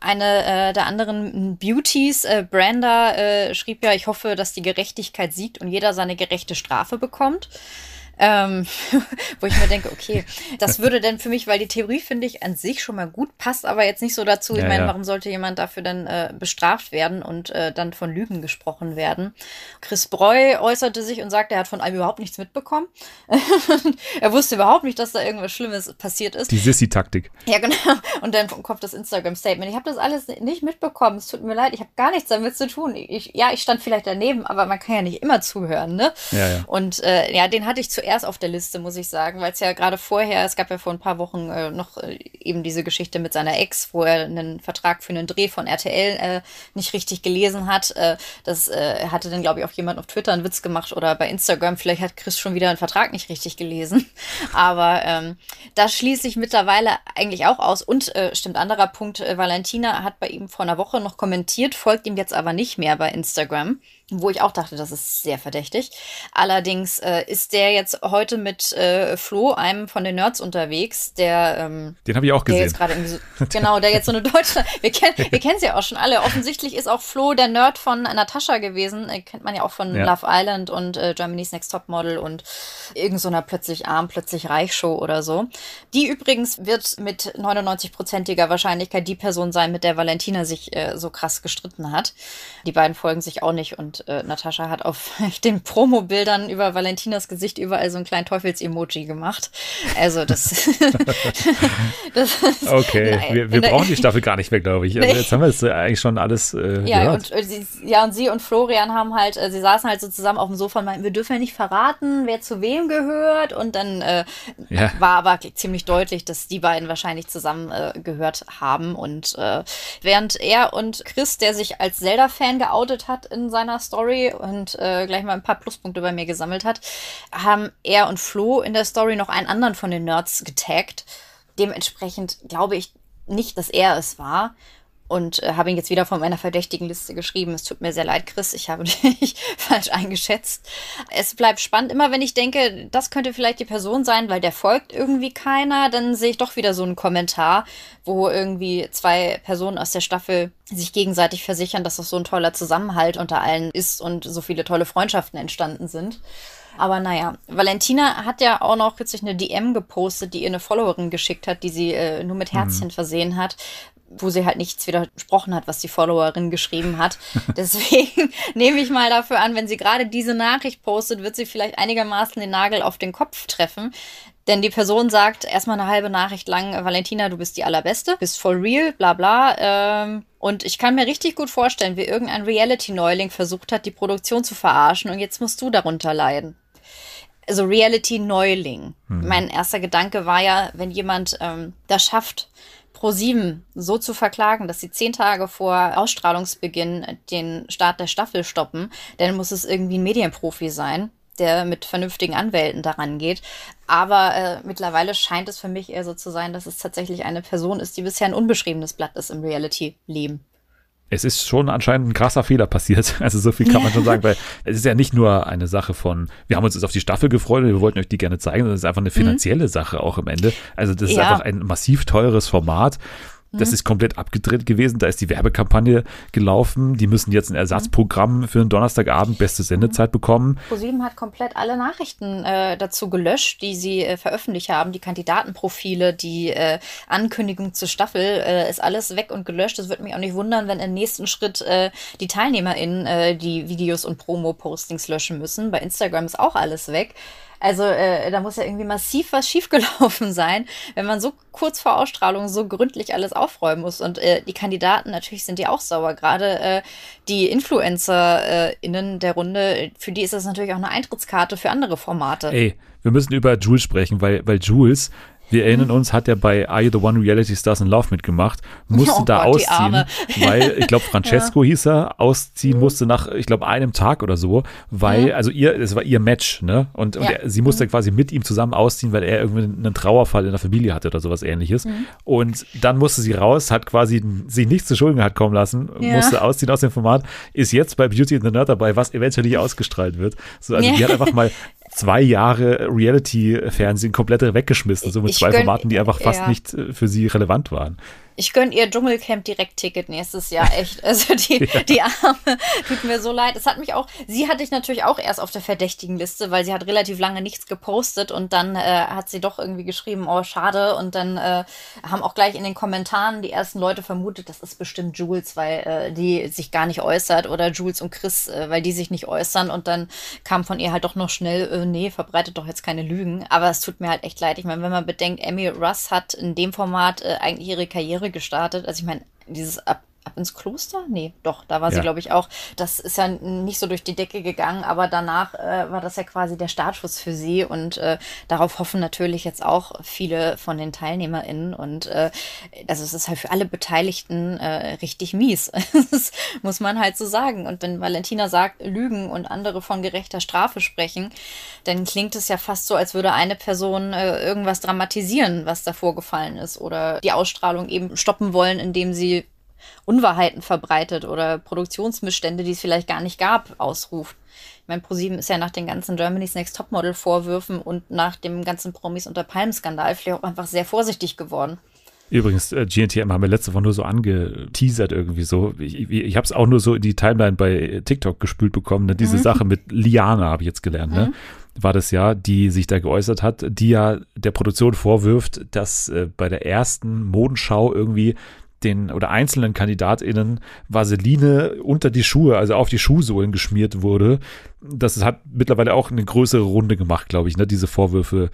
Eine äh, der anderen Beauties, äh, Branda, äh, schrieb ja, ich hoffe, dass die Gerechtigkeit siegt und jeder seine gerechte Strafe bekommt. Ähm, wo ich mir denke, okay, das würde denn für mich, weil die Theorie finde ich an sich schon mal gut, passt aber jetzt nicht so dazu. Ich ja, meine, ja. warum sollte jemand dafür dann äh, bestraft werden und äh, dann von Lügen gesprochen werden? Chris Breu äußerte sich und sagte, er hat von allem überhaupt nichts mitbekommen. er wusste überhaupt nicht, dass da irgendwas Schlimmes passiert ist. Die Sissy-Taktik. Ja, genau. Und dann kommt das Instagram-Statement. Ich habe das alles nicht mitbekommen. Es tut mir leid, ich habe gar nichts damit zu tun. Ich, ja, ich stand vielleicht daneben, aber man kann ja nicht immer zuhören, ne? Ja, ja. Und äh, ja, den hatte ich zuerst zuerst auf der Liste, muss ich sagen, weil es ja gerade vorher, es gab ja vor ein paar Wochen äh, noch äh, eben diese Geschichte mit seiner Ex, wo er einen Vertrag für einen Dreh von RTL äh, nicht richtig gelesen hat. Äh, das äh, hatte dann, glaube ich, auch jemand auf Twitter einen Witz gemacht oder bei Instagram. Vielleicht hat Chris schon wieder einen Vertrag nicht richtig gelesen. Aber ähm, da schließe ich mittlerweile eigentlich auch aus. Und äh, stimmt, anderer Punkt, Valentina hat bei ihm vor einer Woche noch kommentiert, folgt ihm jetzt aber nicht mehr bei Instagram wo ich auch dachte, das ist sehr verdächtig. Allerdings äh, ist der jetzt heute mit äh, Flo, einem von den Nerds unterwegs, der ähm, den habe ich auch gesehen. So, genau, der jetzt so eine Deutschland. Wir kennen wir kennen sie ja auch schon alle. Offensichtlich ist auch Flo der Nerd von Natascha gewesen. Äh, kennt man ja auch von ja. Love Island und äh, Germany's Next Top Model und irgendeiner so plötzlich arm, plötzlich reich Show oder so. Die übrigens wird mit 99-prozentiger Wahrscheinlichkeit die Person sein, mit der Valentina sich äh, so krass gestritten hat. Die beiden folgen sich auch nicht und äh, Natascha hat auf den Promo-Bildern über Valentinas Gesicht überall so ein kleinen Teufels-Emoji gemacht. Also das. das okay, nein, wir, wir brauchen die Staffel gar nicht mehr, glaube ich. Also jetzt haben wir es eigentlich schon alles. Äh, ja, gehört. und sie, ja, und sie und Florian haben halt, äh, sie saßen halt so zusammen auf dem Sofa und meinten, wir dürfen ja nicht verraten, wer zu wem gehört. Und dann äh, ja. war aber ziemlich deutlich, dass die beiden wahrscheinlich zusammen äh, gehört haben. Und äh, während er und Chris, der sich als Zelda-Fan geoutet hat in seiner Story und äh, gleich mal ein paar Pluspunkte bei mir gesammelt hat, haben er und Flo in der Story noch einen anderen von den Nerds getaggt. Dementsprechend glaube ich nicht, dass er es war und äh, habe ihn jetzt wieder von meiner verdächtigen Liste geschrieben. Es tut mir sehr leid, Chris, ich habe dich falsch eingeschätzt. Es bleibt spannend. Immer wenn ich denke, das könnte vielleicht die Person sein, weil der folgt irgendwie keiner, dann sehe ich doch wieder so einen Kommentar, wo irgendwie zwei Personen aus der Staffel sich gegenseitig versichern, dass das so ein toller Zusammenhalt unter allen ist und so viele tolle Freundschaften entstanden sind. Aber naja, Valentina hat ja auch noch kürzlich eine DM gepostet, die ihr eine Followerin geschickt hat, die sie äh, nur mit Herzchen mhm. versehen hat, wo sie halt nichts widersprochen hat, was die Followerin geschrieben hat. Deswegen nehme ich mal dafür an, wenn sie gerade diese Nachricht postet, wird sie vielleicht einigermaßen den Nagel auf den Kopf treffen. Denn die Person sagt erstmal eine halbe Nachricht lang, Valentina, du bist die allerbeste, bist voll real, bla bla. Ähm, und ich kann mir richtig gut vorstellen, wie irgendein Reality-Neuling versucht hat, die Produktion zu verarschen und jetzt musst du darunter leiden. Also Reality-Neuling. Mhm. Mein erster Gedanke war ja, wenn jemand ähm, das schafft, Pro7 so zu verklagen, dass sie zehn Tage vor Ausstrahlungsbeginn den Start der Staffel stoppen, dann muss es irgendwie ein Medienprofi sein, der mit vernünftigen Anwälten daran geht. Aber äh, mittlerweile scheint es für mich eher so zu sein, dass es tatsächlich eine Person ist, die bisher ein unbeschriebenes Blatt ist im Reality-Leben es ist schon anscheinend ein krasser Fehler passiert. Also so viel kann man schon sagen, weil es ist ja nicht nur eine Sache von, wir haben uns jetzt auf die Staffel gefreut und wir wollten euch die gerne zeigen, sondern es ist einfach eine mhm. finanzielle mhm. Sache auch am Ende. Also das ist ja. einfach ein massiv teures Format das mhm. ist komplett abgedreht gewesen. Da ist die Werbekampagne gelaufen. Die müssen jetzt ein Ersatzprogramm für einen Donnerstagabend beste Sendezeit bekommen. ProSieben hat komplett alle Nachrichten äh, dazu gelöscht, die sie äh, veröffentlicht haben. Die Kandidatenprofile, die äh, Ankündigung zur Staffel, äh, ist alles weg und gelöscht. Das würde mich auch nicht wundern, wenn im nächsten Schritt äh, die TeilnehmerInnen äh, die Videos und Promo-Postings löschen müssen. Bei Instagram ist auch alles weg. Also äh, da muss ja irgendwie massiv was schiefgelaufen sein, wenn man so kurz vor Ausstrahlung so gründlich alles aufräumen muss. Und äh, die Kandidaten, natürlich sind die auch sauer. Gerade äh, die InfluencerInnen der Runde, für die ist das natürlich auch eine Eintrittskarte für andere Formate. Ey, wir müssen über Jules sprechen, weil, weil Jules wir erinnern uns, hat er bei Are You the One Reality Stars in Love mitgemacht, musste oh da Gott, ausziehen, weil, ich glaube, Francesco ja. hieß er, ausziehen mhm. musste nach, ich glaube, einem Tag oder so, weil, mhm. also ihr, es war ihr Match, ne? Und, ja. und er, sie musste mhm. quasi mit ihm zusammen ausziehen, weil er irgendwie einen Trauerfall in der Familie hatte oder sowas ähnliches. Mhm. Und dann musste sie raus, hat quasi sich nichts zu Schulden hat kommen lassen, ja. musste ausziehen aus dem Format, ist jetzt bei Beauty and the Nerd dabei, was eventuell nicht ausgestrahlt wird. So, also die hat einfach mal zwei Jahre Reality-Fernsehen komplett weggeschmissen, so mit ich zwei Formaten, die einfach fast ja. nicht äh, für sie relevant waren. Ich gönne ihr Dschungelcamp Direkt-Ticket nächstes Jahr, echt. Also die, ja. die Arme tut mir so leid. Es hat mich auch, sie hatte ich natürlich auch erst auf der verdächtigen Liste, weil sie hat relativ lange nichts gepostet und dann äh, hat sie doch irgendwie geschrieben, oh schade. Und dann äh, haben auch gleich in den Kommentaren die ersten Leute vermutet, das ist bestimmt Jules, weil äh, die sich gar nicht äußert oder Jules und Chris, äh, weil die sich nicht äußern. Und dann kam von ihr halt doch noch schnell, äh, nee, verbreitet doch jetzt keine Lügen. Aber es tut mir halt echt leid. Ich meine, wenn man bedenkt, Emmy Russ hat in dem Format äh, eigentlich ihre Karriere gestartet. Also ich meine, dieses Ab ab ins Kloster? Nee, doch, da war ja. sie, glaube ich, auch. Das ist ja nicht so durch die Decke gegangen, aber danach äh, war das ja quasi der Startschuss für sie und äh, darauf hoffen natürlich jetzt auch viele von den TeilnehmerInnen und äh, also es ist halt für alle Beteiligten äh, richtig mies. das muss man halt so sagen. Und wenn Valentina sagt, Lügen und andere von gerechter Strafe sprechen, dann klingt es ja fast so, als würde eine Person äh, irgendwas dramatisieren, was da vorgefallen ist oder die Ausstrahlung eben stoppen wollen, indem sie Unwahrheiten verbreitet oder Produktionsmissstände, die es vielleicht gar nicht gab, ausruft. Ich meine, ProSieben ist ja nach den ganzen Germany's Next Topmodel Vorwürfen und nach dem ganzen Promis unter Palm Skandal vielleicht auch einfach sehr vorsichtig geworden. Übrigens, äh, GNTM haben wir letzte Woche nur so angeteasert irgendwie so. Ich, ich, ich habe es auch nur so in die Timeline bei TikTok gespült bekommen. Ne? Diese mhm. Sache mit Liana habe ich jetzt gelernt. Ne? Mhm. Ne? War das ja, die sich da geäußert hat, die ja der Produktion vorwirft, dass äh, bei der ersten Modenschau irgendwie den oder einzelnen KandidatInnen Vaseline unter die Schuhe, also auf die Schuhsohlen geschmiert wurde. Das hat mittlerweile auch eine größere Runde gemacht, glaube ich, ne? Diese Vorwürfe,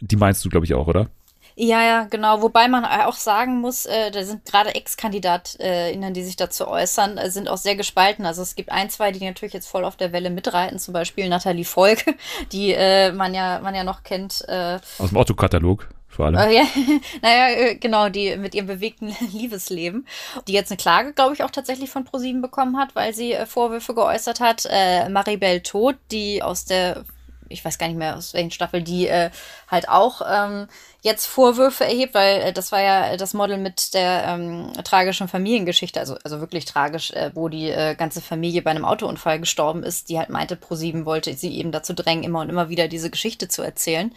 die meinst du, glaube ich, auch, oder? Ja, ja, genau. Wobei man auch sagen muss, äh, da sind gerade Ex-KandidatInnen, die sich dazu äußern, äh, sind auch sehr gespalten. Also es gibt ein, zwei, die natürlich jetzt voll auf der Welle mitreiten, zum Beispiel Nathalie Volk, die äh, man ja, man ja noch kennt. Äh, Aus dem Otto-Katalog vor allem. Äh, ja, naja, äh, genau, die mit ihrem bewegten Liebesleben, die jetzt eine Klage, glaube ich, auch tatsächlich von ProSieben bekommen hat, weil sie äh, Vorwürfe geäußert hat. Äh, Maribel Tod, die aus der, ich weiß gar nicht mehr aus welchen Staffel, die äh, halt auch ähm, jetzt Vorwürfe erhebt, weil äh, das war ja das Model mit der ähm, tragischen Familiengeschichte, also, also wirklich tragisch, äh, wo die äh, ganze Familie bei einem Autounfall gestorben ist, die halt meinte, ProSieben wollte sie eben dazu drängen, immer und immer wieder diese Geschichte zu erzählen.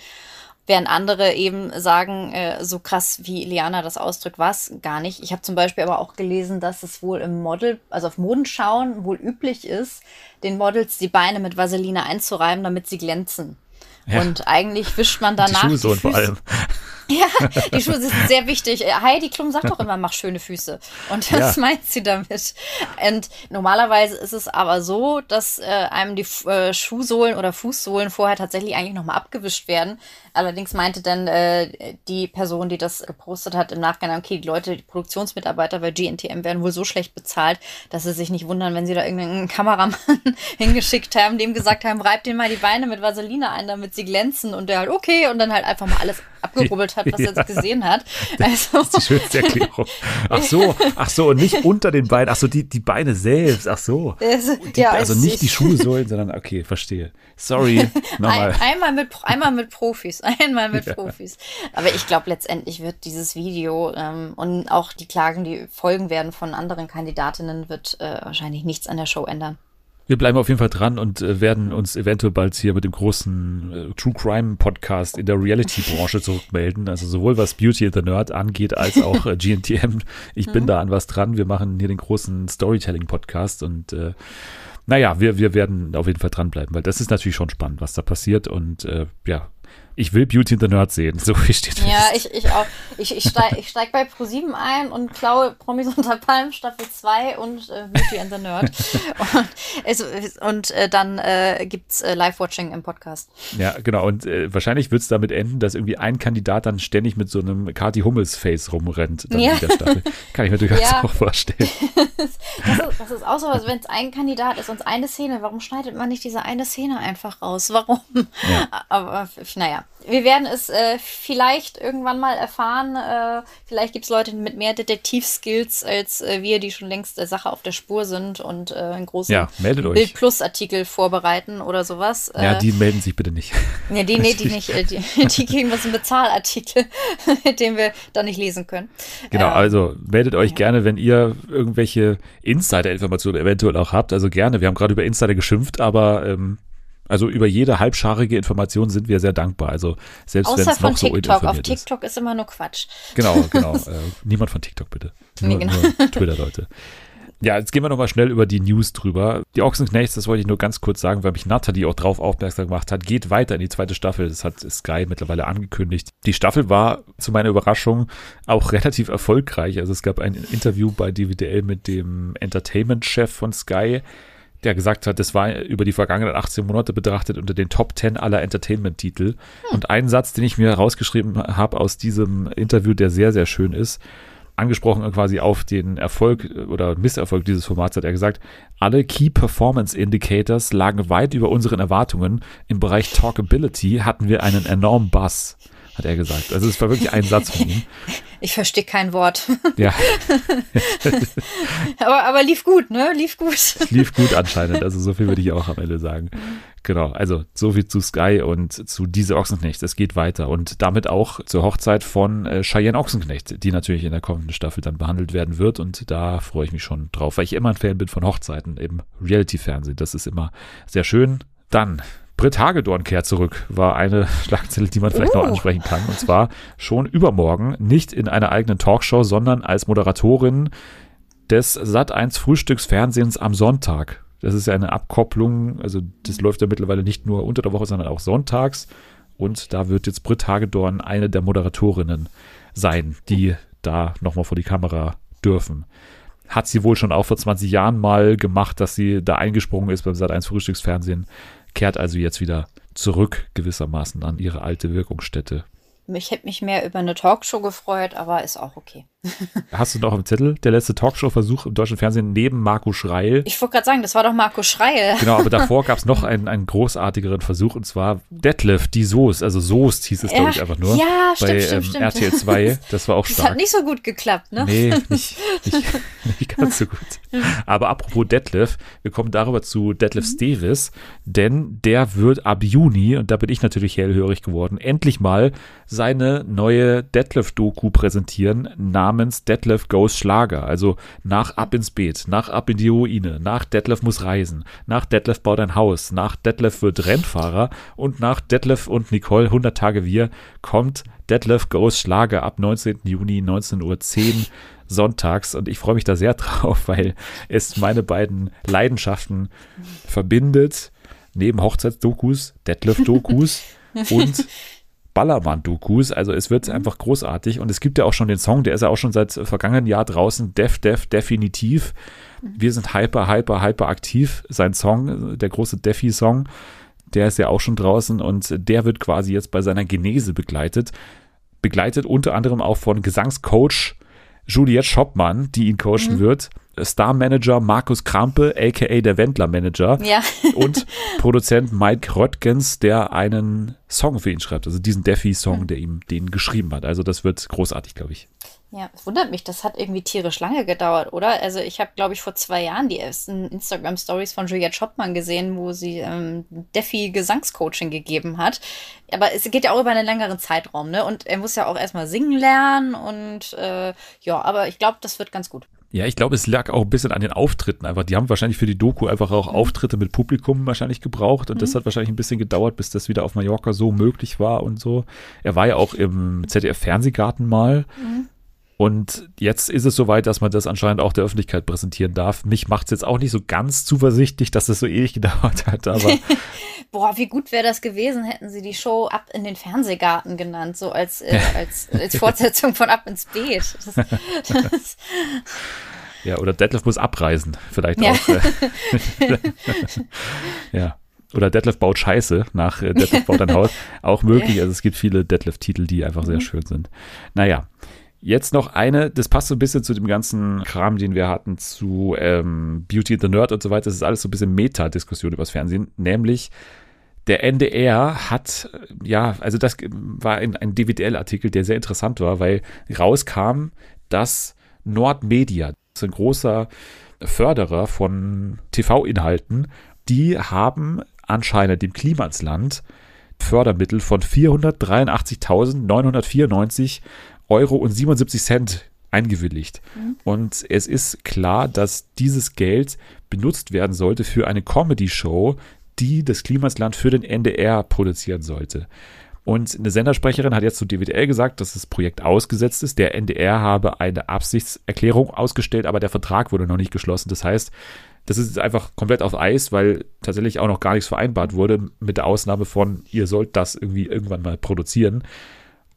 Während andere eben sagen, äh, so krass wie Liana das ausdrückt, war es gar nicht. Ich habe zum Beispiel aber auch gelesen, dass es wohl im Model, also auf Modenschauen wohl üblich ist, den Models die Beine mit Vaseline einzureiben, damit sie glänzen. Ja. Und eigentlich wischt man danach. Die, die vor allem. Ja, die Schuhe sind sehr wichtig. Heidi Klum sagt doch immer, mach schöne Füße. Und das ja. meint sie damit. Und normalerweise ist es aber so, dass äh, einem die äh, Schuhsohlen oder Fußsohlen vorher tatsächlich eigentlich nochmal abgewischt werden. Allerdings meinte dann äh, die Person, die das gepostet hat, im Nachgang, okay, die Leute, die Produktionsmitarbeiter bei GNTM werden wohl so schlecht bezahlt, dass sie sich nicht wundern, wenn sie da irgendeinen Kameramann hingeschickt haben, dem gesagt haben, reib den mal die Beine mit Vaseline ein, damit sie glänzen. Und der halt, okay, und dann halt einfach mal alles abgerubbelt hat, was ja. er gesehen hat. Also. Das ist die schönste Erklärung. Ach so, ach so, und nicht unter den Beinen, ach so, die, die Beine selbst, ach so. Die, ja, also nicht die Schuhsohlen, sondern, okay, verstehe. Sorry, nochmal. Ein, einmal, mit, einmal mit Profis, einmal mit ja. Profis. Aber ich glaube, letztendlich wird dieses Video ähm, und auch die Klagen, die folgen werden von anderen Kandidatinnen, wird äh, wahrscheinlich nichts an der Show ändern. Wir bleiben auf jeden Fall dran und äh, werden uns eventuell bald hier mit dem großen äh, True Crime Podcast in der Reality-Branche zurückmelden. Also sowohl was Beauty and the Nerd angeht, als auch äh, GNTM. Ich bin mhm. da an was dran. Wir machen hier den großen Storytelling-Podcast und äh, naja, wir, wir werden auf jeden Fall dranbleiben, weil das ist natürlich schon spannend, was da passiert. Und äh, ja, ich will Beauty and the Nerd sehen, so wie steht fest. Ja, ich, ich auch. Ich, ich steige ich steig bei Pro7 ein und klaue Promis unter Palm Staffel 2 und äh, Beauty and the Nerd. und es, und äh, dann äh, gibt es äh, Live-Watching im Podcast. Ja, genau. Und äh, wahrscheinlich wird es damit enden, dass irgendwie ein Kandidat dann ständig mit so einem Kati Hummels-Face rumrennt dann ja. in der Staffel. Kann ich mir durchaus ja. auch vorstellen. das, ist, das ist auch so, als wenn es ein Kandidat ist und eine Szene. Warum schneidet man nicht diese eine Szene einfach raus? Warum? Ja. Aber naja wir werden es äh, vielleicht irgendwann mal erfahren. Äh, vielleicht gibt es Leute mit mehr Detektivskills als äh, wir, die schon längst der Sache auf der Spur sind und äh, einen großen ja, Bild Plus Artikel vorbereiten oder sowas. Ja, äh, die melden sich bitte nicht. Ja, die, nee, die nicht. Äh, die, die kriegen was einen Bezahlartikel, den wir dann nicht lesen können. Genau, ähm, also meldet euch ja. gerne, wenn ihr irgendwelche Insider-Informationen eventuell auch habt. Also gerne. Wir haben gerade über Insider geschimpft, aber ähm, also über jede halbscharige Information sind wir sehr dankbar. Also selbst wenn es noch so TikTok. Auf TikTok ist. ist immer nur Quatsch. Genau, genau. äh, niemand von TikTok bitte. Nur, nee, genau. nur Twitter, Leute. Ja, jetzt gehen wir nochmal schnell über die News drüber. Die Ochsenknechts, das wollte ich nur ganz kurz sagen, weil mich Natalie auch drauf aufmerksam gemacht hat, geht weiter in die zweite Staffel. Das hat Sky mittlerweile angekündigt. Die Staffel war zu meiner Überraschung auch relativ erfolgreich. Also es gab ein Interview bei DVDL mit dem Entertainment-Chef von Sky, der gesagt hat, das war über die vergangenen 18 Monate betrachtet unter den Top 10 aller Entertainment-Titel. Hm. Und ein Satz, den ich mir herausgeschrieben habe aus diesem Interview, der sehr, sehr schön ist, angesprochen quasi auf den Erfolg oder Misserfolg dieses Formats, hat er gesagt, alle Key Performance Indicators lagen weit über unseren Erwartungen. Im Bereich Talkability hatten wir einen enormen Bass hat er gesagt. Also es war wirklich ein Satz von ihm. Ich verstehe kein Wort. Ja. aber, aber lief gut, ne? Lief gut. lief gut anscheinend. Also so viel würde ich auch am Ende sagen. Genau, also so viel zu Sky und zu Diese Ochsenknecht. Es geht weiter und damit auch zur Hochzeit von äh, Cheyenne Ochsenknecht, die natürlich in der kommenden Staffel dann behandelt werden wird und da freue ich mich schon drauf, weil ich immer ein Fan bin von Hochzeiten im Reality-Fernsehen. Das ist immer sehr schön. Dann Britt Hagedorn kehrt zurück, war eine Schlagzeile, die man vielleicht uh. noch ansprechen kann. Und zwar schon übermorgen, nicht in einer eigenen Talkshow, sondern als Moderatorin des Sat1 Frühstücksfernsehens am Sonntag. Das ist ja eine Abkopplung, also das läuft ja mittlerweile nicht nur unter der Woche, sondern auch sonntags. Und da wird jetzt Britt Hagedorn eine der Moderatorinnen sein, die da nochmal vor die Kamera dürfen. Hat sie wohl schon auch vor 20 Jahren mal gemacht, dass sie da eingesprungen ist beim Sat1 Frühstücksfernsehen kehrt also jetzt wieder zurück gewissermaßen an ihre alte Wirkungsstätte. Ich hätte mich mehr über eine Talkshow gefreut, aber ist auch okay. Hast du noch im Zettel der letzte Talkshow-Versuch im deutschen Fernsehen neben Marco Schreil? Ich wollte gerade sagen, das war doch Marco Schreil. Genau, aber davor gab es noch einen, einen großartigeren Versuch und zwar Detlef, die Soest, also Soest hieß es, ja, glaube ich, einfach nur. Ja, stimmt, bei stimmt, ähm, stimmt. RTL 2, das war auch stark. Das hat nicht so gut geklappt, ne? Nee, nicht, nicht, nicht ganz so gut. Aber apropos Detlef, wir kommen darüber zu Detlef mhm. Stevis, denn der wird ab Juni, und da bin ich natürlich hellhörig geworden, endlich mal seine neue Detlef-Doku präsentieren, namens Detlef Goes Schlager. Also nach Ab ins Beet, nach Ab in die Ruine, nach Detlef muss reisen, nach Detlef baut ein Haus, nach Detlef wird Rennfahrer und nach Detlef und Nicole 100 Tage wir kommt Detlef Goes Schlager ab 19. Juni 19.10 Uhr sonntags und ich freue mich da sehr drauf, weil es meine beiden Leidenschaften verbindet. Neben Hochzeitsdokus, Detlef-Dokus und Ballermann-Dokus. Also es wird mhm. einfach großartig. Und es gibt ja auch schon den Song, der ist ja auch schon seit vergangenen Jahr draußen. Def, Def, definitiv. Mhm. Wir sind hyper, hyper, hyper aktiv. Sein Song, der große Defi-Song, der ist ja auch schon draußen und der wird quasi jetzt bei seiner Genese begleitet. Begleitet unter anderem auch von Gesangscoach Juliette Schoppmann, die ihn coachen mhm. wird, Star-Manager Markus Krampe, aka der Wendler-Manager ja. und Produzent Mike Röttgens, der einen Song für ihn schreibt, also diesen Defi-Song, mhm. der ihm den geschrieben hat. Also das wird großartig, glaube ich. Ja, es wundert mich, das hat irgendwie tierisch lange gedauert, oder? Also ich habe, glaube ich, vor zwei Jahren die ersten Instagram-Stories von Juliette Schoppmann gesehen, wo sie ähm, Defi Gesangscoaching gegeben hat. Aber es geht ja auch über einen längeren Zeitraum, ne? Und er muss ja auch erstmal singen lernen und äh, ja, aber ich glaube, das wird ganz gut. Ja, ich glaube, es lag auch ein bisschen an den Auftritten einfach. Die haben wahrscheinlich für die Doku einfach auch mhm. Auftritte mit Publikum wahrscheinlich gebraucht und mhm. das hat wahrscheinlich ein bisschen gedauert, bis das wieder auf Mallorca so möglich war und so. Er war ja auch im ZDF-Fernsehgarten mal. Mhm. Und jetzt ist es soweit, dass man das anscheinend auch der Öffentlichkeit präsentieren darf. Mich macht es jetzt auch nicht so ganz zuversichtlich, dass das so ewig gedauert hat, aber. Boah, wie gut wäre das gewesen, hätten sie die Show Ab in den Fernsehgarten genannt, so als, äh, als, als Fortsetzung von Ab ins Beet. Das, das ja, oder Detlef muss abreisen, vielleicht ja. auch. Äh, ja. Oder Detlef baut Scheiße nach äh, Detlef baut ein Haus. Auch möglich. Also es gibt viele Detlef-Titel, die einfach sehr mhm. schön sind. Naja. Jetzt noch eine, das passt so ein bisschen zu dem ganzen Kram, den wir hatten zu ähm, Beauty the Nerd und so weiter. Das ist alles so ein bisschen Meta-Diskussion übers Fernsehen, nämlich der NDR hat, ja, also das war ein, ein DWDL-Artikel, der sehr interessant war, weil rauskam, dass Nordmedia, das ist ein großer Förderer von TV-Inhalten, die haben anscheinend dem Klimasland Fördermittel von 483.994 Euro und 77 Cent eingewilligt. Mhm. Und es ist klar, dass dieses Geld benutzt werden sollte für eine Comedy-Show, die das Klimasland für den NDR produzieren sollte. Und eine Sendersprecherin hat jetzt zu DWDL gesagt, dass das Projekt ausgesetzt ist. Der NDR habe eine Absichtserklärung ausgestellt, aber der Vertrag wurde noch nicht geschlossen. Das heißt, das ist einfach komplett auf Eis, weil tatsächlich auch noch gar nichts vereinbart wurde, mit der Ausnahme von, ihr sollt das irgendwie irgendwann mal produzieren.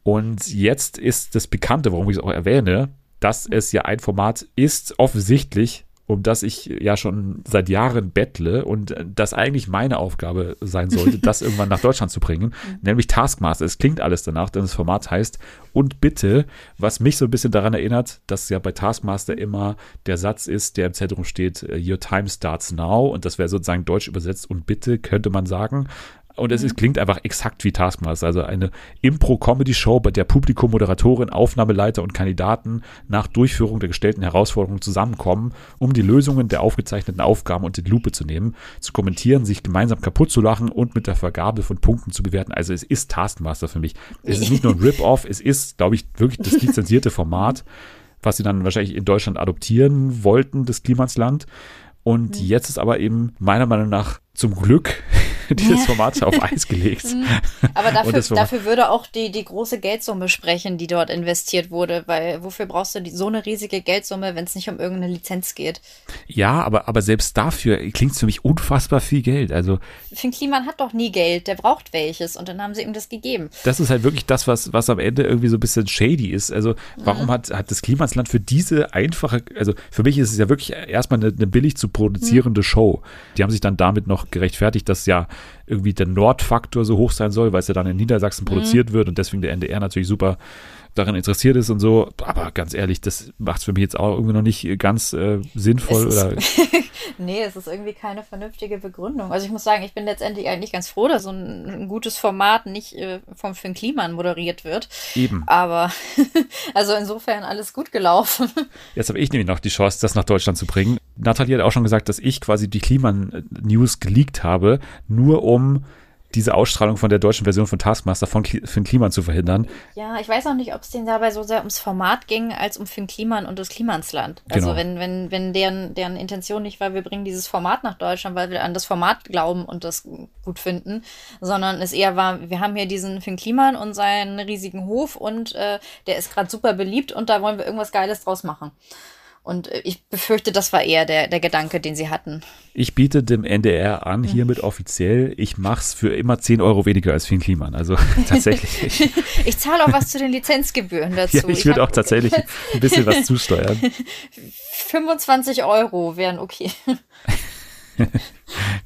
Und jetzt ist das Bekannte, warum ich es auch erwähne, dass es ja ein Format ist, offensichtlich, um das ich ja schon seit Jahren bettle und das eigentlich meine Aufgabe sein sollte, das irgendwann nach Deutschland zu bringen, mhm. nämlich Taskmaster. Es klingt alles danach, denn das Format heißt und bitte, was mich so ein bisschen daran erinnert, dass ja bei Taskmaster immer der Satz ist, der im Zentrum steht, Your time starts now und das wäre sozusagen deutsch übersetzt und bitte könnte man sagen. Und es ist, mhm. klingt einfach exakt wie Taskmaster, also eine Impro-Comedy-Show, bei der Publikum, Moderatorin, Aufnahmeleiter und Kandidaten nach Durchführung der gestellten Herausforderungen zusammenkommen, um die Lösungen der aufgezeichneten Aufgaben unter die Lupe zu nehmen, zu kommentieren, sich gemeinsam kaputt zu lachen und mit der Vergabe von Punkten zu bewerten. Also es ist Taskmaster für mich. Es ist nicht nur ein Rip-Off, es ist, glaube ich, wirklich das lizenzierte Format, was sie dann wahrscheinlich in Deutschland adoptieren wollten, das Klimasland. Und mhm. jetzt ist aber eben meiner Meinung nach zum Glück dieses Format auf Eis gelegt. Mhm. Aber dafür, dafür würde auch die, die große Geldsumme sprechen, die dort investiert wurde, weil wofür brauchst du die, so eine riesige Geldsumme, wenn es nicht um irgendeine Lizenz geht? Ja, aber, aber selbst dafür klingt es für mich unfassbar viel Geld. Also Finn Kliman hat doch nie Geld, der braucht welches und dann haben sie ihm das gegeben. Das ist halt wirklich das, was, was am Ende irgendwie so ein bisschen shady ist. Also warum mhm. hat, hat das Klimasland für diese einfache, also für mich ist es ja wirklich erstmal eine, eine billig zu produzierende mhm. Show. Die haben sich dann damit noch gerechtfertigt, dass ja irgendwie der Nordfaktor so hoch sein soll, weil es ja dann in Niedersachsen mhm. produziert wird und deswegen der NDR natürlich super daran interessiert ist und so. Aber ganz ehrlich, das macht es für mich jetzt auch irgendwie noch nicht ganz äh, sinnvoll. Es oder nee, es ist irgendwie keine vernünftige Begründung. Also ich muss sagen, ich bin letztendlich eigentlich ganz froh, dass so ein, ein gutes Format nicht äh, vom Finn Kliman moderiert wird. Eben. Aber also insofern alles gut gelaufen. Jetzt habe ich nämlich noch die Chance, das nach Deutschland zu bringen. Nathalie hat auch schon gesagt, dass ich quasi die Kliman-News geleakt habe, nur um diese Ausstrahlung von der deutschen Version von Taskmaster von Finn Kliman zu verhindern. Ja, ich weiß auch nicht, ob es denen dabei so sehr ums Format ging, als um Finn Kliman und das Klimansland. Also genau. wenn, wenn, wenn deren, deren Intention nicht war, wir bringen dieses Format nach Deutschland, weil wir an das Format glauben und das gut finden, sondern es eher war, wir haben hier diesen Finn Kliman und seinen riesigen Hof und äh, der ist gerade super beliebt und da wollen wir irgendwas Geiles draus machen. Und äh, ich befürchte, das war eher der, der Gedanke, den sie hatten. Ich biete dem NDR an, mhm. hiermit offiziell, ich mache es für immer 10 Euro weniger als Finn Kliman. Also tatsächlich. ich, ich zahle auch was zu den Lizenzgebühren dazu. Ja, ich würde auch tatsächlich ein bisschen was zusteuern. 25 Euro wären okay.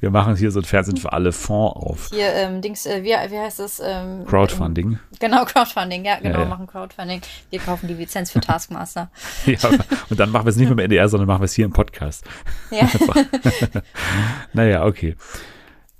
Wir machen hier so ein Fernsehen für alle Fonds auf. Hier, ähm, Dings, äh, wie, wie heißt das? Ähm, Crowdfunding. Genau, Crowdfunding, ja, genau, ja, ja. machen Crowdfunding. Wir kaufen die Lizenz für Taskmaster. ja, und dann machen wir es nicht mehr im NDR, sondern machen wir es hier im Podcast. Ja. naja, okay.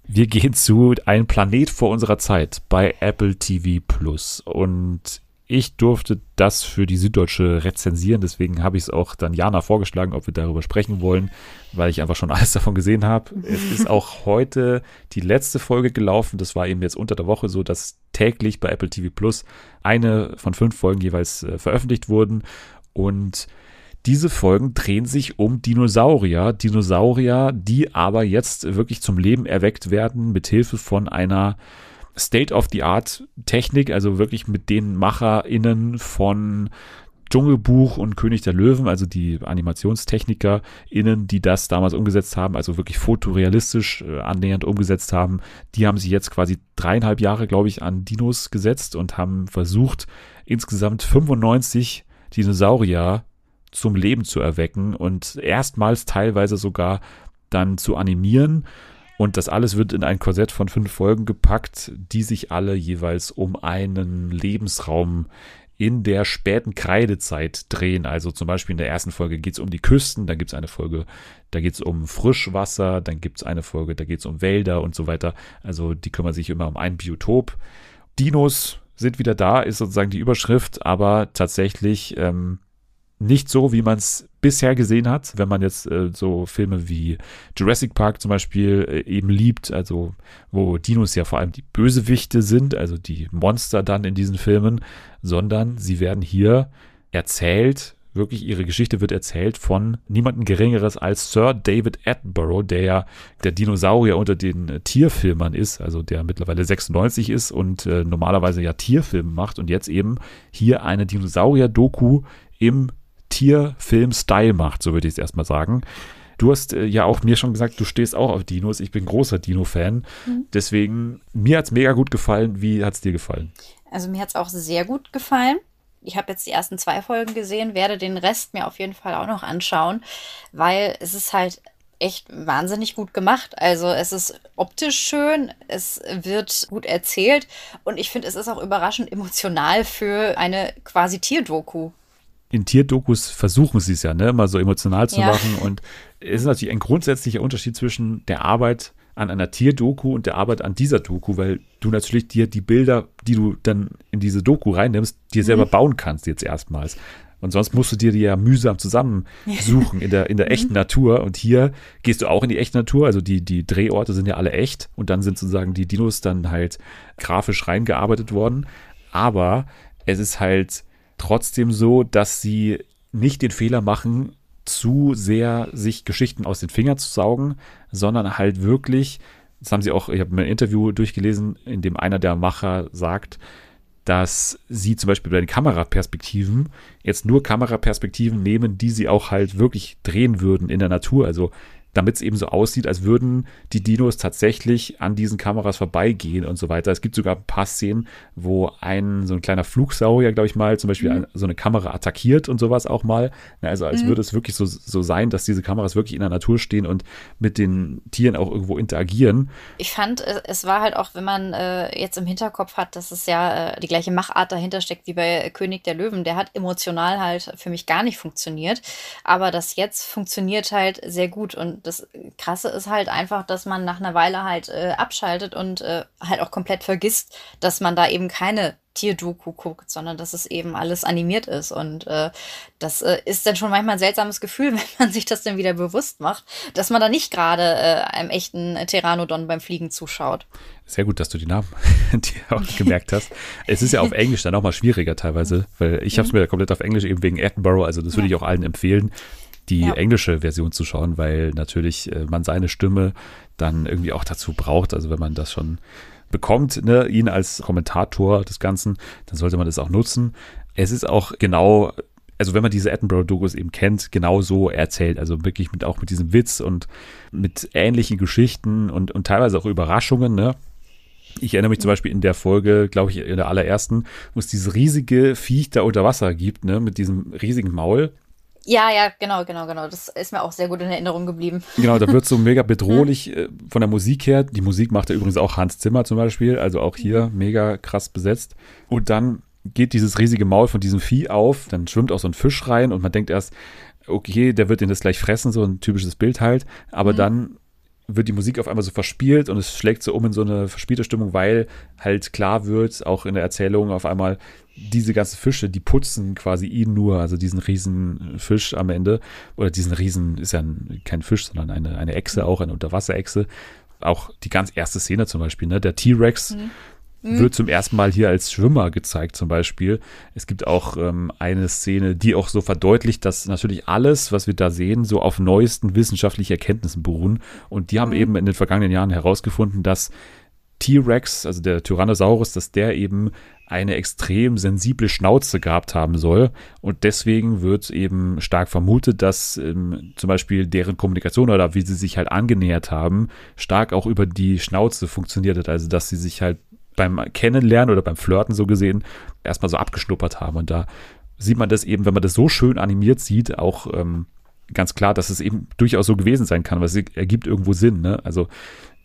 Wir gehen zu Ein Planet vor unserer Zeit bei Apple TV Plus. Und ich durfte das für die Süddeutsche rezensieren, deswegen habe ich es auch dann Jana vorgeschlagen, ob wir darüber sprechen wollen, weil ich einfach schon alles davon gesehen habe. es ist auch heute die letzte Folge gelaufen. Das war eben jetzt unter der Woche so, dass täglich bei Apple TV Plus eine von fünf Folgen jeweils äh, veröffentlicht wurden. Und diese Folgen drehen sich um Dinosaurier. Dinosaurier, die aber jetzt wirklich zum Leben erweckt werden mit Hilfe von einer State-of-the-Art-Technik, also wirklich mit den MacherInnen von Dschungelbuch und König der Löwen, also die AnimationstechnikerInnen, die das damals umgesetzt haben, also wirklich fotorealistisch äh, annähernd umgesetzt haben, die haben sich jetzt quasi dreieinhalb Jahre, glaube ich, an Dinos gesetzt und haben versucht, insgesamt 95 Dinosaurier zum Leben zu erwecken und erstmals teilweise sogar dann zu animieren und das alles wird in ein Korsett von fünf Folgen gepackt, die sich alle jeweils um einen Lebensraum in der späten Kreidezeit drehen. Also zum Beispiel in der ersten Folge geht es um die Küsten, dann gibt es eine Folge, da geht es um Frischwasser, dann gibt es eine Folge, da geht es um Wälder und so weiter. Also die kümmern sich immer um ein Biotop. Dinos sind wieder da, ist sozusagen die Überschrift, aber tatsächlich ähm, nicht so, wie man es bisher gesehen hat, wenn man jetzt äh, so Filme wie Jurassic Park zum Beispiel äh, eben liebt, also wo Dinos ja vor allem die Bösewichte sind, also die Monster dann in diesen Filmen, sondern sie werden hier erzählt, wirklich ihre Geschichte wird erzählt von niemandem Geringeres als Sir David Attenborough, der ja der Dinosaurier unter den äh, Tierfilmern ist, also der mittlerweile 96 ist und äh, normalerweise ja Tierfilme macht und jetzt eben hier eine Dinosaurier-Doku im Tierfilm-Style macht, so würde ich es erstmal sagen. Du hast äh, ja auch mir schon gesagt, du stehst auch auf Dinos. Ich bin großer Dino-Fan. Mhm. Deswegen, mir hat es mega gut gefallen. Wie hat es dir gefallen? Also mir hat es auch sehr gut gefallen. Ich habe jetzt die ersten zwei Folgen gesehen, werde den Rest mir auf jeden Fall auch noch anschauen, weil es ist halt echt wahnsinnig gut gemacht. Also es ist optisch schön, es wird gut erzählt und ich finde, es ist auch überraschend emotional für eine quasi Tierdoku in Tierdokus versuchen sie es ja, ne, mal so emotional zu ja. machen. Und es ist natürlich ein grundsätzlicher Unterschied zwischen der Arbeit an einer Tierdoku und der Arbeit an dieser Doku, weil du natürlich dir die Bilder, die du dann in diese Doku reinnimmst, dir selber mhm. bauen kannst jetzt erstmals. Und sonst musst du dir die ja mühsam zusammensuchen in der, in der echten mhm. Natur. Und hier gehst du auch in die echte Natur. Also die, die Drehorte sind ja alle echt. Und dann sind sozusagen die Dinos dann halt grafisch reingearbeitet worden. Aber es ist halt, trotzdem so, dass sie nicht den Fehler machen, zu sehr sich Geschichten aus den Fingern zu saugen, sondern halt wirklich, das haben sie auch, ich habe mir ein Interview durchgelesen, in dem einer der Macher sagt, dass sie zum Beispiel bei den Kameraperspektiven jetzt nur Kameraperspektiven nehmen, die sie auch halt wirklich drehen würden in der Natur. Also damit es eben so aussieht, als würden die Dinos tatsächlich an diesen Kameras vorbeigehen und so weiter. Es gibt sogar ein paar Szenen, wo ein so ein kleiner Flugsaurier, glaube ich mal, zum Beispiel mhm. so eine Kamera attackiert und sowas auch mal. Also als mhm. würde es wirklich so, so sein, dass diese Kameras wirklich in der Natur stehen und mit den Tieren auch irgendwo interagieren. Ich fand, es war halt auch, wenn man äh, jetzt im Hinterkopf hat, dass es ja äh, die gleiche Machart dahinter steckt wie bei König der Löwen, der hat emotional halt für mich gar nicht funktioniert. Aber das jetzt funktioniert halt sehr gut und das Krasse ist halt einfach, dass man nach einer Weile halt äh, abschaltet und äh, halt auch komplett vergisst, dass man da eben keine Tierdoku guckt, sondern dass es eben alles animiert ist. Und äh, das äh, ist dann schon manchmal ein seltsames Gefühl, wenn man sich das dann wieder bewusst macht, dass man da nicht gerade äh, einem echten Pteranodon beim Fliegen zuschaut. Sehr gut, dass du die Namen dir auch gemerkt hast. es ist ja auf Englisch dann auch mal schwieriger teilweise, weil ich habe es mhm. mir komplett auf Englisch eben wegen Attenborough, also das würde ja. ich auch allen empfehlen, die ja. englische Version zu schauen, weil natürlich äh, man seine Stimme dann irgendwie auch dazu braucht. Also wenn man das schon bekommt, ne, ihn als Kommentator des Ganzen, dann sollte man das auch nutzen. Es ist auch genau, also wenn man diese Attenborough-Dokus eben kennt, genau so erzählt. Also wirklich mit auch mit diesem Witz und mit ähnlichen Geschichten und, und teilweise auch Überraschungen, ne? Ich erinnere mich zum Beispiel in der Folge, glaube ich, in der allerersten, wo es dieses riesige Viech da unter Wasser gibt, ne, mit diesem riesigen Maul Ja, ja, genau, genau, genau. Das ist mir auch sehr gut in Erinnerung geblieben. Genau, da wird so mega bedrohlich äh, von der Musik her. Die Musik macht ja übrigens auch Hans Zimmer zum Beispiel, also auch hier mhm. mega krass besetzt. Und dann geht dieses riesige Maul von diesem Vieh auf, dann schwimmt auch so ein Fisch rein und man denkt erst, okay, der wird den das gleich fressen, so ein typisches Bild halt. Aber mhm. dann wird die Musik auf einmal so verspielt und es schlägt so um in so eine verspielte Stimmung, weil halt klar wird, auch in der Erzählung auf einmal, diese ganzen Fische, die putzen quasi ihn nur, also diesen riesen Fisch am Ende, oder diesen riesen, ist ja kein Fisch, sondern eine, eine Echse, auch eine Unterwasserechse. Auch die ganz erste Szene zum Beispiel, ne? Der T-Rex mhm. Mhm. wird zum ersten Mal hier als Schwimmer gezeigt, zum Beispiel. Es gibt auch ähm, eine Szene, die auch so verdeutlicht, dass natürlich alles, was wir da sehen, so auf neuesten wissenschaftlichen Erkenntnissen beruhen. Und die haben mhm. eben in den vergangenen Jahren herausgefunden, dass T-Rex, also der Tyrannosaurus, dass der eben eine extrem sensible Schnauze gehabt haben soll. Und deswegen wird eben stark vermutet, dass ähm, zum Beispiel deren Kommunikation oder wie sie sich halt angenähert haben, stark auch über die Schnauze funktioniert hat. Also dass sie sich halt beim Kennenlernen oder beim Flirten so gesehen erstmal so abgeschnuppert haben. Und da sieht man das eben, wenn man das so schön animiert sieht, auch ähm, ganz klar, dass es eben durchaus so gewesen sein kann, weil es ergibt irgendwo Sinn. Ne? Also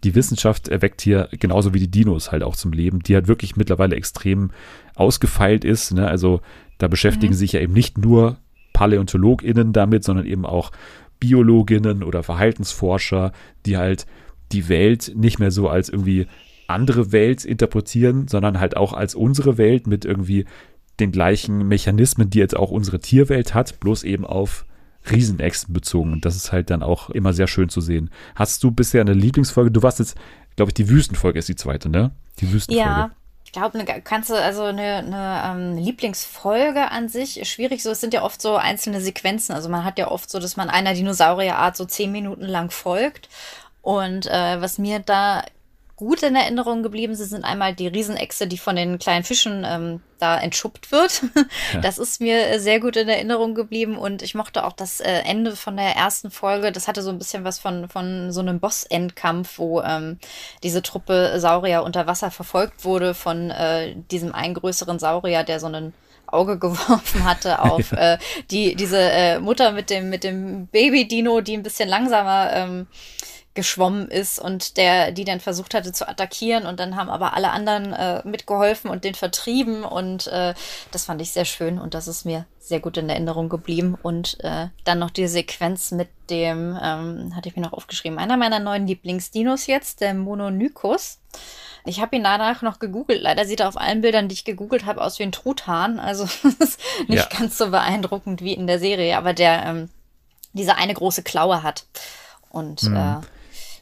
die Wissenschaft erweckt hier genauso wie die Dinos halt auch zum Leben, die halt wirklich mittlerweile extrem ausgefeilt ist. Ne? Also da beschäftigen mhm. sich ja eben nicht nur PaläontologInnen damit, sondern eben auch Biologinnen oder Verhaltensforscher, die halt die Welt nicht mehr so als irgendwie andere Welt interpretieren, sondern halt auch als unsere Welt mit irgendwie den gleichen Mechanismen, die jetzt auch unsere Tierwelt hat, bloß eben auf Riesenechsen bezogen. Und das ist halt dann auch immer sehr schön zu sehen. Hast du bisher eine Lieblingsfolge? Du warst jetzt, glaube ich, die Wüstenfolge ist die zweite, ne? Die Wüstenfolge. Ja. Ich glaube, ne, kannst du also eine, eine ähm, Lieblingsfolge an sich schwierig so. Es sind ja oft so einzelne Sequenzen. Also man hat ja oft so, dass man einer Dinosaurierart so zehn Minuten lang folgt. Und äh, was mir da gut in Erinnerung geblieben sind, sind einmal die Riesenechse, die von den kleinen Fischen ähm, da entschuppt wird. Ja. Das ist mir sehr gut in Erinnerung geblieben und ich mochte auch das äh, Ende von der ersten Folge. Das hatte so ein bisschen was von, von so einem Boss-Endkampf, wo ähm, diese Truppe Saurier unter Wasser verfolgt wurde von äh, diesem einen größeren Saurier, der so einen Auge geworfen hatte auf äh, die diese äh, Mutter mit dem mit dem Baby Dino, die ein bisschen langsamer ähm, geschwommen ist und der die dann versucht hatte zu attackieren und dann haben aber alle anderen äh, mitgeholfen und den vertrieben und äh, das fand ich sehr schön und das ist mir sehr gut in Erinnerung geblieben und äh, dann noch die Sequenz mit dem ähm, hatte ich mir noch aufgeschrieben einer meiner neuen Lieblingsdinos jetzt der Mononykus ich habe ihn danach noch gegoogelt. Leider sieht er auf allen Bildern, die ich gegoogelt habe, aus wie ein Truthahn. Also nicht ja. ganz so beeindruckend wie in der Serie, aber der ähm, diese eine große Klaue hat. Und mhm. äh,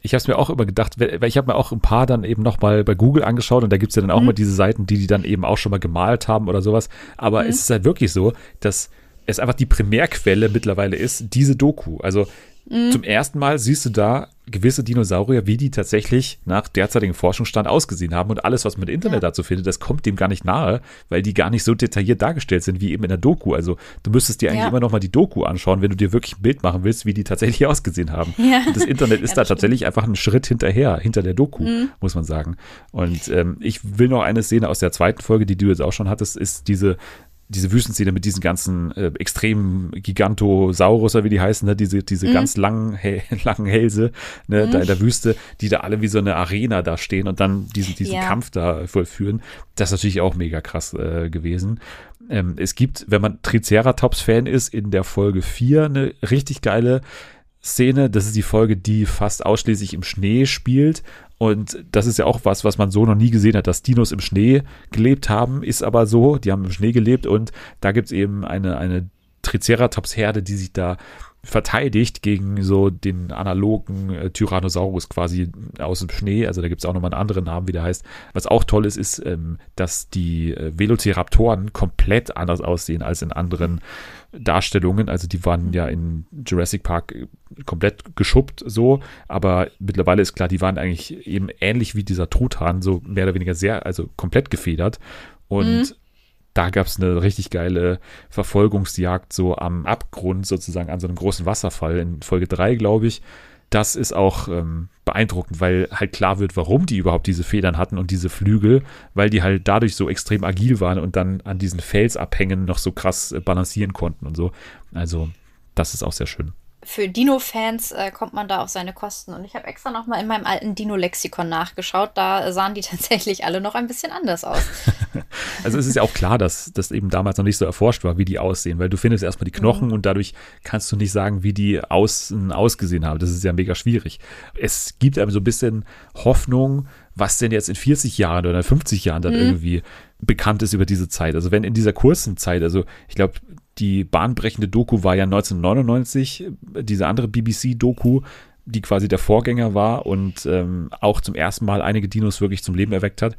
ich habe es mir auch immer gedacht, weil ich habe mir auch ein paar dann eben noch mal bei Google angeschaut und da gibt es ja dann auch mhm. mal diese Seiten, die die dann eben auch schon mal gemalt haben oder sowas. Aber mhm. es ist halt wirklich so, dass es einfach die Primärquelle mittlerweile ist, diese Doku. Also Mhm. Zum ersten Mal siehst du da gewisse Dinosaurier, wie die tatsächlich nach derzeitigem Forschungsstand ausgesehen haben. Und alles, was man im Internet ja. dazu findet, das kommt dem gar nicht nahe, weil die gar nicht so detailliert dargestellt sind wie eben in der Doku. Also du müsstest dir eigentlich ja. immer noch mal die Doku anschauen, wenn du dir wirklich ein Bild machen willst, wie die tatsächlich ausgesehen haben. Ja. Und das Internet ist da tatsächlich stimmt. einfach einen Schritt hinterher, hinter der Doku, mhm. muss man sagen. Und ähm, ich will noch eine Szene aus der zweiten Folge, die du jetzt auch schon hattest, ist diese diese Wüstenszene mit diesen ganzen äh, extremen Gigantosaurus, wie die heißen, ne? diese, diese mhm. ganz langen, langen Hälse ne? Mhm. da in der Wüste, die da alle wie so eine Arena da stehen und dann diesen, diesen ja. Kampf da vollführen. Das ist natürlich auch mega krass äh, gewesen. Ähm, es gibt, wenn man Triceratops-Fan ist, in der Folge 4 eine richtig geile Szene. Das ist die Folge, die fast ausschließlich im Schnee spielt und das ist ja auch was, was man so noch nie gesehen hat, dass Dinos im Schnee gelebt haben, ist aber so, die haben im Schnee gelebt und da gibt es eben eine, eine Triceratops-Herde, die sich da verteidigt gegen so den analogen äh, Tyrannosaurus quasi aus dem Schnee. Also da gibt es auch nochmal einen anderen Namen, wie der heißt. Was auch toll ist, ist, ähm, dass die äh, Velociraptoren komplett anders aussehen als in anderen Darstellungen. Also die waren ja in Jurassic Park äh, komplett geschuppt so, aber mittlerweile ist klar, die waren eigentlich eben ähnlich wie dieser Truthahn, so mehr oder weniger sehr, also komplett gefedert. Und mhm da gab es eine richtig geile Verfolgungsjagd so am Abgrund sozusagen an so einem großen Wasserfall in Folge 3, glaube ich. Das ist auch ähm, beeindruckend, weil halt klar wird, warum die überhaupt diese Federn hatten und diese Flügel, weil die halt dadurch so extrem agil waren und dann an diesen Felsabhängen noch so krass äh, balancieren konnten und so. Also das ist auch sehr schön für Dino-Fans äh, kommt man da auf seine Kosten. Und ich habe extra noch mal in meinem alten Dino-Lexikon nachgeschaut. Da sahen die tatsächlich alle noch ein bisschen anders aus. also es ist ja auch klar, dass das eben damals noch nicht so erforscht war, wie die aussehen, weil du findest erstmal die Knochen mhm. und dadurch kannst du nicht sagen, wie die außen ausgesehen haben. Das ist ja mega schwierig. Es gibt einem so ein bisschen Hoffnung, was denn jetzt in 40 Jahren oder 50 Jahren dann mhm. irgendwie bekannt ist über diese Zeit. Also wenn in dieser kurzen Zeit, also ich glaube, die bahnbrechende Doku war ja 1999, diese andere BBC-Doku, die quasi der Vorgänger war und ähm, auch zum ersten Mal einige Dinos wirklich zum Leben erweckt hat.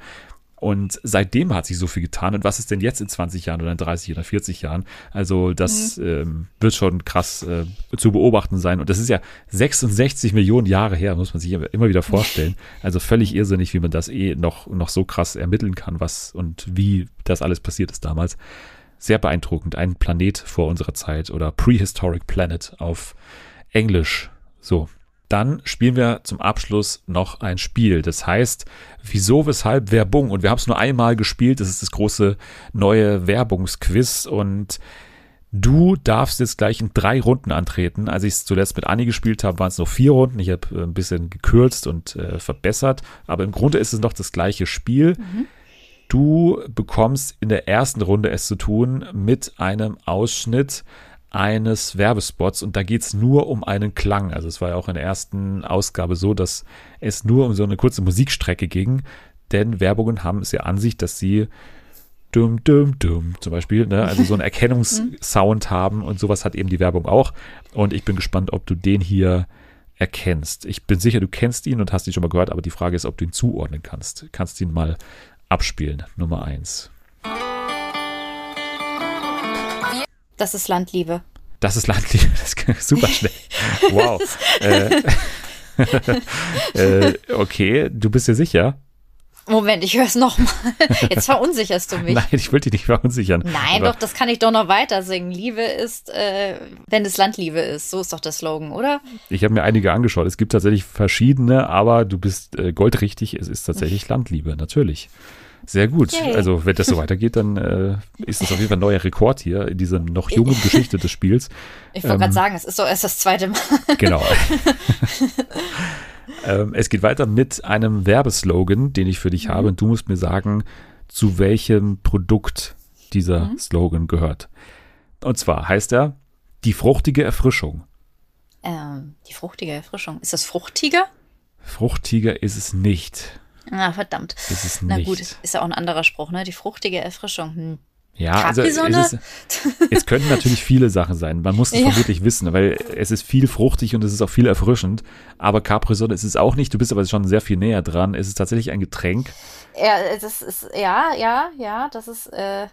Und seitdem hat sich so viel getan. Und was ist denn jetzt in 20 Jahren oder in 30 oder 40 Jahren? Also das mhm. ähm, wird schon krass äh, zu beobachten sein. Und das ist ja 66 Millionen Jahre her, muss man sich immer wieder vorstellen. Also völlig irrsinnig, wie man das eh noch, noch so krass ermitteln kann, was und wie das alles passiert ist damals sehr beeindruckend. Ein Planet vor unserer Zeit oder Prehistoric Planet auf Englisch. So. Dann spielen wir zum Abschluss noch ein Spiel. Das heißt, wieso, weshalb, Werbung. Und wir haben es nur einmal gespielt. Das ist das große neue Werbungsquiz. Und du darfst jetzt gleich in drei Runden antreten. Als ich es zuletzt mit Anni gespielt habe, waren es noch vier Runden. Ich habe äh, ein bisschen gekürzt und äh, verbessert. Aber im Grunde ist es noch das gleiche Spiel. Mhm. Du bekommst in der ersten Runde es zu tun mit einem Ausschnitt eines Werbespots und da geht es nur um einen Klang. Also es war ja auch in der ersten Ausgabe so, dass es nur um so eine kurze Musikstrecke ging, denn Werbungen haben es ja an sich, dass sie dumm, dumm, dumm zum Beispiel, ne? also so einen Erkennungssound haben und sowas hat eben die Werbung auch und ich bin gespannt, ob du den hier erkennst. Ich bin sicher, du kennst ihn und hast ihn schon mal gehört, aber die Frage ist, ob du ihn zuordnen kannst. Kannst du ihn mal abspielen. Nummer eins. Das ist Landliebe. Das ist Landliebe. Das ging super schnell. Wow. äh, äh, okay, du bist dir sicher? Moment, ich höre es nochmal. Jetzt verunsicherst du mich. Nein, ich will dich nicht verunsichern. Nein, doch, das kann ich doch noch weiter singen. Liebe ist, äh, wenn es Landliebe ist. So ist doch der Slogan, oder? Ich habe mir einige angeschaut. Es gibt tatsächlich verschiedene, aber du bist äh, goldrichtig. Es ist tatsächlich Landliebe, natürlich. Sehr gut. Yay. Also, wenn das so weitergeht, dann äh, ist das auf jeden Fall ein neuer Rekord hier in dieser noch jungen Geschichte des Spiels. Ich wollte ähm, gerade sagen, es ist doch erst das zweite Mal. Genau. Ähm, es geht weiter mit einem Werbeslogan, den ich für dich mhm. habe. Und du musst mir sagen, zu welchem Produkt dieser mhm. Slogan gehört. Und zwar heißt er die fruchtige Erfrischung. Ähm, die fruchtige Erfrischung. Ist das Fruchtiger? Fruchtiger ist es nicht. Ah, verdammt. Ist es nicht. Na gut, ist ja auch ein anderer Spruch, ne? Die fruchtige Erfrischung. Hm. Ja, also es, ist, es könnten natürlich viele Sachen sein. Man muss es ja. vermutlich wissen, weil es ist viel fruchtig und es ist auch viel erfrischend. Aber Capri-Sonne ist es auch nicht. Du bist aber schon sehr viel näher dran. Es ist tatsächlich ein Getränk. Ja, das ist, ja, ja, ja, das ist äh,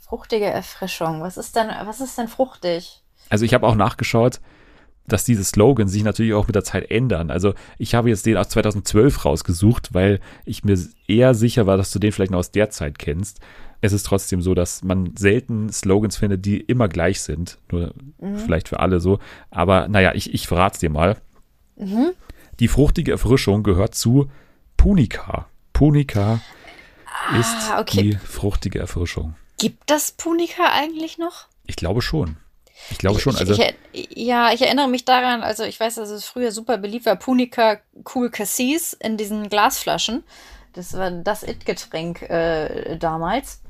fruchtige Erfrischung. Was ist denn, was ist denn fruchtig? Also ich habe auch nachgeschaut dass diese Slogans sich natürlich auch mit der Zeit ändern. Also ich habe jetzt den aus 2012 rausgesucht, weil ich mir eher sicher war, dass du den vielleicht noch aus der Zeit kennst. Es ist trotzdem so, dass man selten Slogans findet, die immer gleich sind. Nur mhm. vielleicht für alle so. Aber naja, ich, ich verrate es dir mal. Mhm. Die fruchtige Erfrischung gehört zu Punica. Punica ah, ist okay. die fruchtige Erfrischung. Gibt das Punica eigentlich noch? Ich glaube schon. Ich glaube schon. Also ich, ich, ja, ich erinnere mich daran, also ich weiß, dass es früher super beliebt war, Punica Cool Cassis in diesen Glasflaschen. Das war das It-Getränk äh, damals.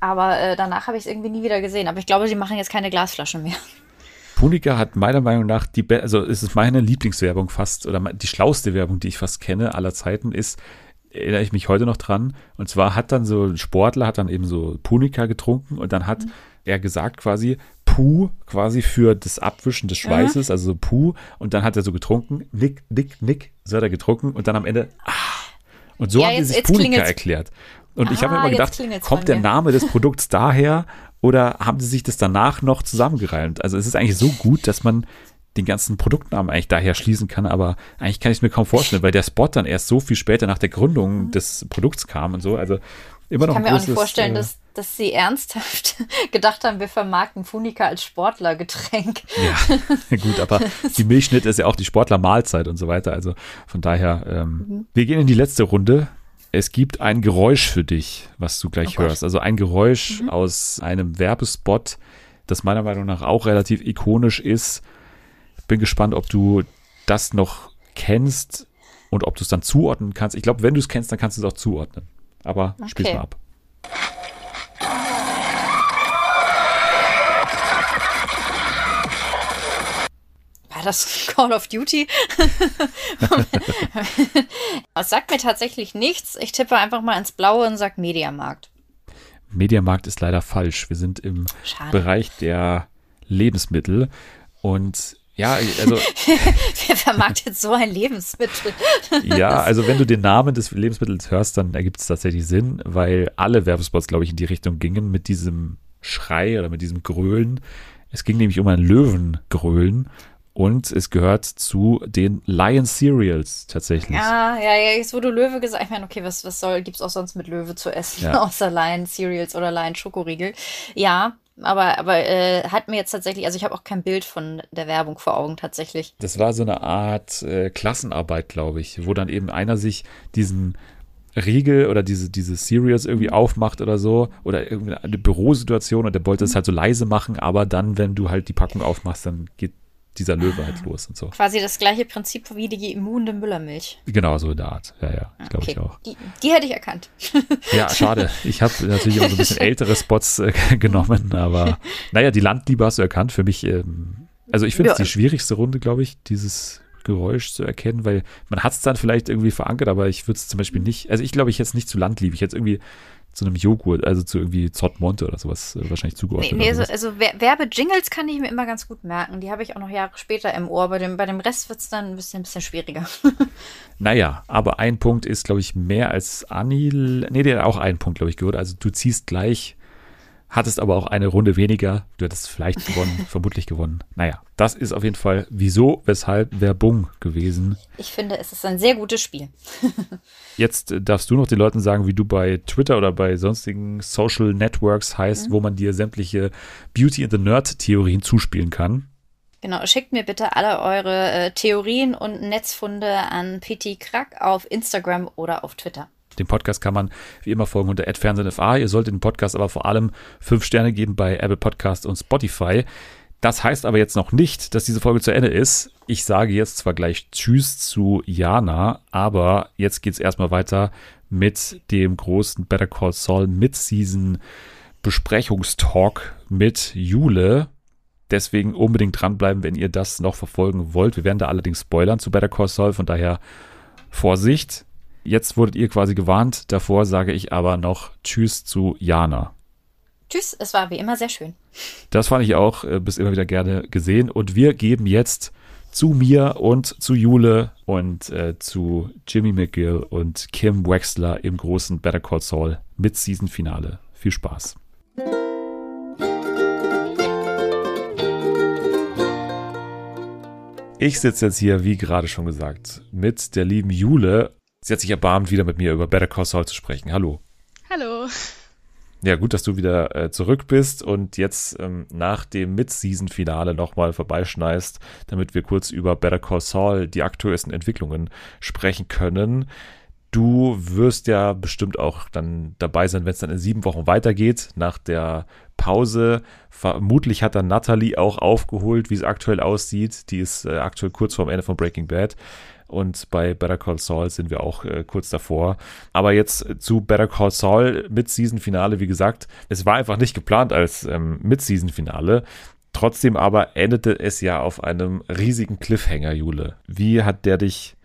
Aber äh, danach habe ich es irgendwie nie wieder gesehen. Aber ich glaube, sie machen jetzt keine Glasflaschen mehr. Punica hat meiner Meinung nach die, Be also es ist meine Lieblingswerbung fast oder die schlauste Werbung, die ich fast kenne aller Zeiten ist, erinnere ich mich heute noch dran. Und zwar hat dann so ein Sportler hat dann eben so Punica getrunken und dann hat mhm. er gesagt quasi, Puh quasi für das Abwischen des Schweißes, mhm. also so Puh. Und dann hat er so getrunken, nick, nick, nick, so hat er getrunken und dann am Ende, ah. Und so ja, haben jetzt, sie sich Punika erklärt. Und ah, ich habe mir immer gedacht, kommt der Name des Produkts daher oder haben sie sich das danach noch zusammengereimt? Also es ist eigentlich so gut, dass man den ganzen Produktnamen eigentlich daher schließen kann, aber eigentlich kann ich es mir kaum vorstellen, weil der Spot dann erst so viel später nach der Gründung mhm. des Produkts kam und so. Also immer noch ich kann mir auch nicht vorstellen, äh, dass, dass sie ernsthaft gedacht haben, wir vermarkten Funika als Sportlergetränk. Ja, gut, aber die Milchschnitt ist ja auch die Sportlermahlzeit und so weiter. Also von daher, ähm, mhm. wir gehen in die letzte Runde. Es gibt ein Geräusch für dich, was du gleich oh hörst. Also ein Geräusch mhm. aus einem Werbespot, das meiner Meinung nach auch relativ ikonisch ist. Bin gespannt, ob du das noch kennst und ob du es dann zuordnen kannst. Ich glaube, wenn du es kennst, dann kannst du es auch zuordnen. Aber okay. spiel's mal ab. War das Call of Duty? das sagt mir tatsächlich nichts. Ich tippe einfach mal ins Blaue und sag Mediamarkt. Mediamarkt ist leider falsch. Wir sind im Schade. Bereich der Lebensmittel und ja, also. Wer vermarktet so ein Lebensmittel? ja, also wenn du den Namen des Lebensmittels hörst, dann ergibt es tatsächlich Sinn, weil alle Werbespots, glaube ich, in die Richtung gingen mit diesem Schrei oder mit diesem Grölen. Es ging nämlich um ein Löwengrölen und es gehört zu den Lion Cereals tatsächlich. Ja, ja, ja, jetzt wo du Löwe gesagt ich meine, okay, was, was soll, gibt's auch sonst mit Löwe zu essen, ja. außer Lion Cereals oder Lion Schokoriegel. Ja, aber, aber äh, hat mir jetzt tatsächlich, also ich habe auch kein Bild von der Werbung vor Augen tatsächlich. Das war so eine Art äh, Klassenarbeit, glaube ich, wo dann eben einer sich diesen Riegel oder diese, diese Cereals irgendwie aufmacht oder so oder irgendwie eine Bürosituation und der wollte es mhm. halt so leise machen, aber dann, wenn du halt die Packung aufmachst, dann geht dieser Löwe halt los und so. Quasi das gleiche Prinzip wie die immunde Müllermilch. Genau, so in der Art. Ja, ja, okay. glaube ich auch. Die, die, hätte ich erkannt. ja, schade. Ich habe natürlich immer so ein bisschen ältere Spots äh, genommen, aber naja, die Landliebe hast du erkannt. Für mich, ähm, also ich finde es ja. die schwierigste Runde, glaube ich, dieses Geräusch zu erkennen, weil man hat es dann vielleicht irgendwie verankert, aber ich würde es zum Beispiel nicht, also ich glaube, ich jetzt nicht zu Landliebe. Ich hätte irgendwie zu einem Joghurt, also zu irgendwie Zottmonte oder sowas äh, wahrscheinlich zugeordnet. Nee, nee also, also Werbejingles kann ich mir immer ganz gut merken. Die habe ich auch noch Jahre später im Ohr. Bei dem, bei dem Rest wird es dann ein bisschen, ein bisschen schwieriger. naja, aber ein Punkt ist, glaube ich, mehr als Anil. Nee, der hat auch einen Punkt, glaube ich, gehört. Also du ziehst gleich hattest aber auch eine Runde weniger. Du hättest vielleicht gewonnen, vermutlich gewonnen. Naja, das ist auf jeden Fall wieso, weshalb Werbung gewesen. Ich finde, es ist ein sehr gutes Spiel. Jetzt äh, darfst du noch den Leuten sagen, wie du bei Twitter oder bei sonstigen Social Networks heißt, mhm. wo man dir sämtliche Beauty in the Nerd Theorien zuspielen kann. Genau, schickt mir bitte alle eure äh, Theorien und Netzfunde an Pity Krack auf Instagram oder auf Twitter. Dem Podcast kann man wie immer folgen unter @fernsehenfa. Ihr solltet den Podcast aber vor allem fünf Sterne geben bei Apple Podcast und Spotify. Das heißt aber jetzt noch nicht, dass diese Folge zu Ende ist. Ich sage jetzt zwar gleich Tschüss zu Jana, aber jetzt geht es erstmal weiter mit dem großen Better Call Saul Mid-Season Besprechungstalk mit Jule. Deswegen unbedingt dranbleiben, wenn ihr das noch verfolgen wollt. Wir werden da allerdings spoilern zu Better Call Saul, von daher Vorsicht. Jetzt wurdet ihr quasi gewarnt. Davor sage ich aber noch Tschüss zu Jana. Tschüss, es war wie immer sehr schön. Das fand ich auch, äh, bis immer wieder gerne gesehen. Und wir geben jetzt zu mir und zu Jule und äh, zu Jimmy McGill und Kim Wexler im großen Better Call Saul mit Season-Finale. Viel Spaß. Ich sitze jetzt hier, wie gerade schon gesagt, mit der lieben Jule Sie hat sich erbarmt, wieder mit mir über Better Call Saul zu sprechen. Hallo. Hallo. Ja, gut, dass du wieder äh, zurück bist und jetzt ähm, nach dem Mid-Season-Finale nochmal vorbeischneist, damit wir kurz über Better Call Saul, die aktuellsten Entwicklungen sprechen können. Du wirst ja bestimmt auch dann dabei sein, wenn es dann in sieben Wochen weitergeht, nach der Pause. Vermutlich hat dann Natalie auch aufgeholt, wie es aktuell aussieht. Die ist äh, aktuell kurz vorm Ende von Breaking Bad und bei Better Call Saul sind wir auch äh, kurz davor. Aber jetzt zu Better Call Saul mit Season-Finale, wie gesagt, es war einfach nicht geplant als ähm, Mid-Season-Finale. Trotzdem aber endete es ja auf einem riesigen Cliffhanger, Jule. Wie hat der dich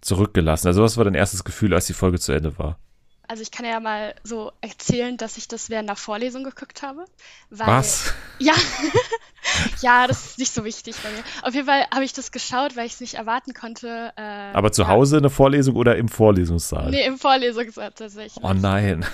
zurückgelassen? Also was war dein erstes Gefühl, als die Folge zu Ende war? Also ich kann ja mal so erzählen, dass ich das während der Vorlesung geguckt habe. Weil, Was? Ja, ja, das ist nicht so wichtig bei mir. Auf jeden Fall habe ich das geschaut, weil ich es nicht erwarten konnte. Äh, Aber zu Hause eine Vorlesung oder im Vorlesungssaal? Nee, im Vorlesungssaal tatsächlich. Oh nein.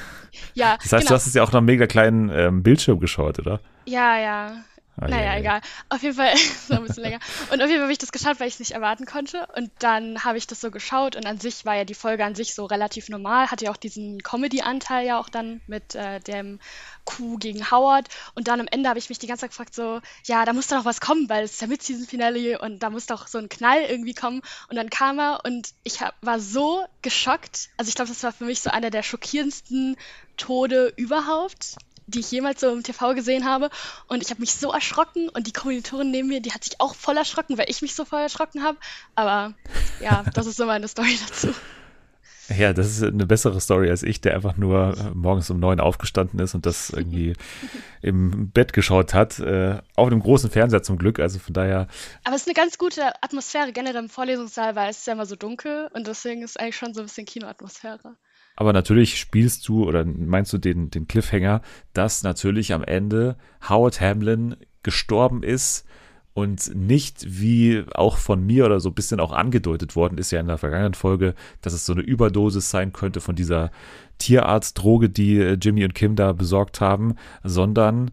Ja, das heißt, genau. du hast es ja auch noch einem mega kleinen ähm, Bildschirm geschaut, oder? Ja, ja. Ah, naja, ja, egal. Auf jeden Fall, so ein bisschen länger. Und auf jeden Fall habe ich das geschaut, weil ich es nicht erwarten konnte. Und dann habe ich das so geschaut und an sich war ja die Folge an sich so relativ normal, hatte ja auch diesen Comedy-Anteil ja auch dann mit äh, dem Coup gegen Howard. Und dann am Ende habe ich mich die ganze Zeit gefragt, so, ja, da muss doch noch was kommen, weil es ist ja Mid-Season-Finale und da muss doch so ein Knall irgendwie kommen. Und dann kam er und ich hab, war so geschockt. Also ich glaube, das war für mich so einer der schockierendsten Tode überhaupt die ich jemals so im TV gesehen habe. Und ich habe mich so erschrocken und die Kommilitorin neben mir, die hat sich auch voll erschrocken, weil ich mich so voll erschrocken habe. Aber ja, das ist so meine Story dazu. Ja, das ist eine bessere Story als ich, der einfach nur äh, morgens um neun aufgestanden ist und das irgendwie im Bett geschaut hat. Äh, auf einem großen Fernseher zum Glück, also von daher. Aber es ist eine ganz gute Atmosphäre generell im Vorlesungssaal, weil es ist ja immer so dunkel und deswegen ist eigentlich schon so ein bisschen Kinoatmosphäre. Aber natürlich spielst du oder meinst du den, den Cliffhanger, dass natürlich am Ende Howard Hamlin gestorben ist und nicht wie auch von mir oder so ein bisschen auch angedeutet worden ist ja in der vergangenen Folge, dass es so eine Überdosis sein könnte von dieser Tierarztdroge, die äh, Jimmy und Kim da besorgt haben, sondern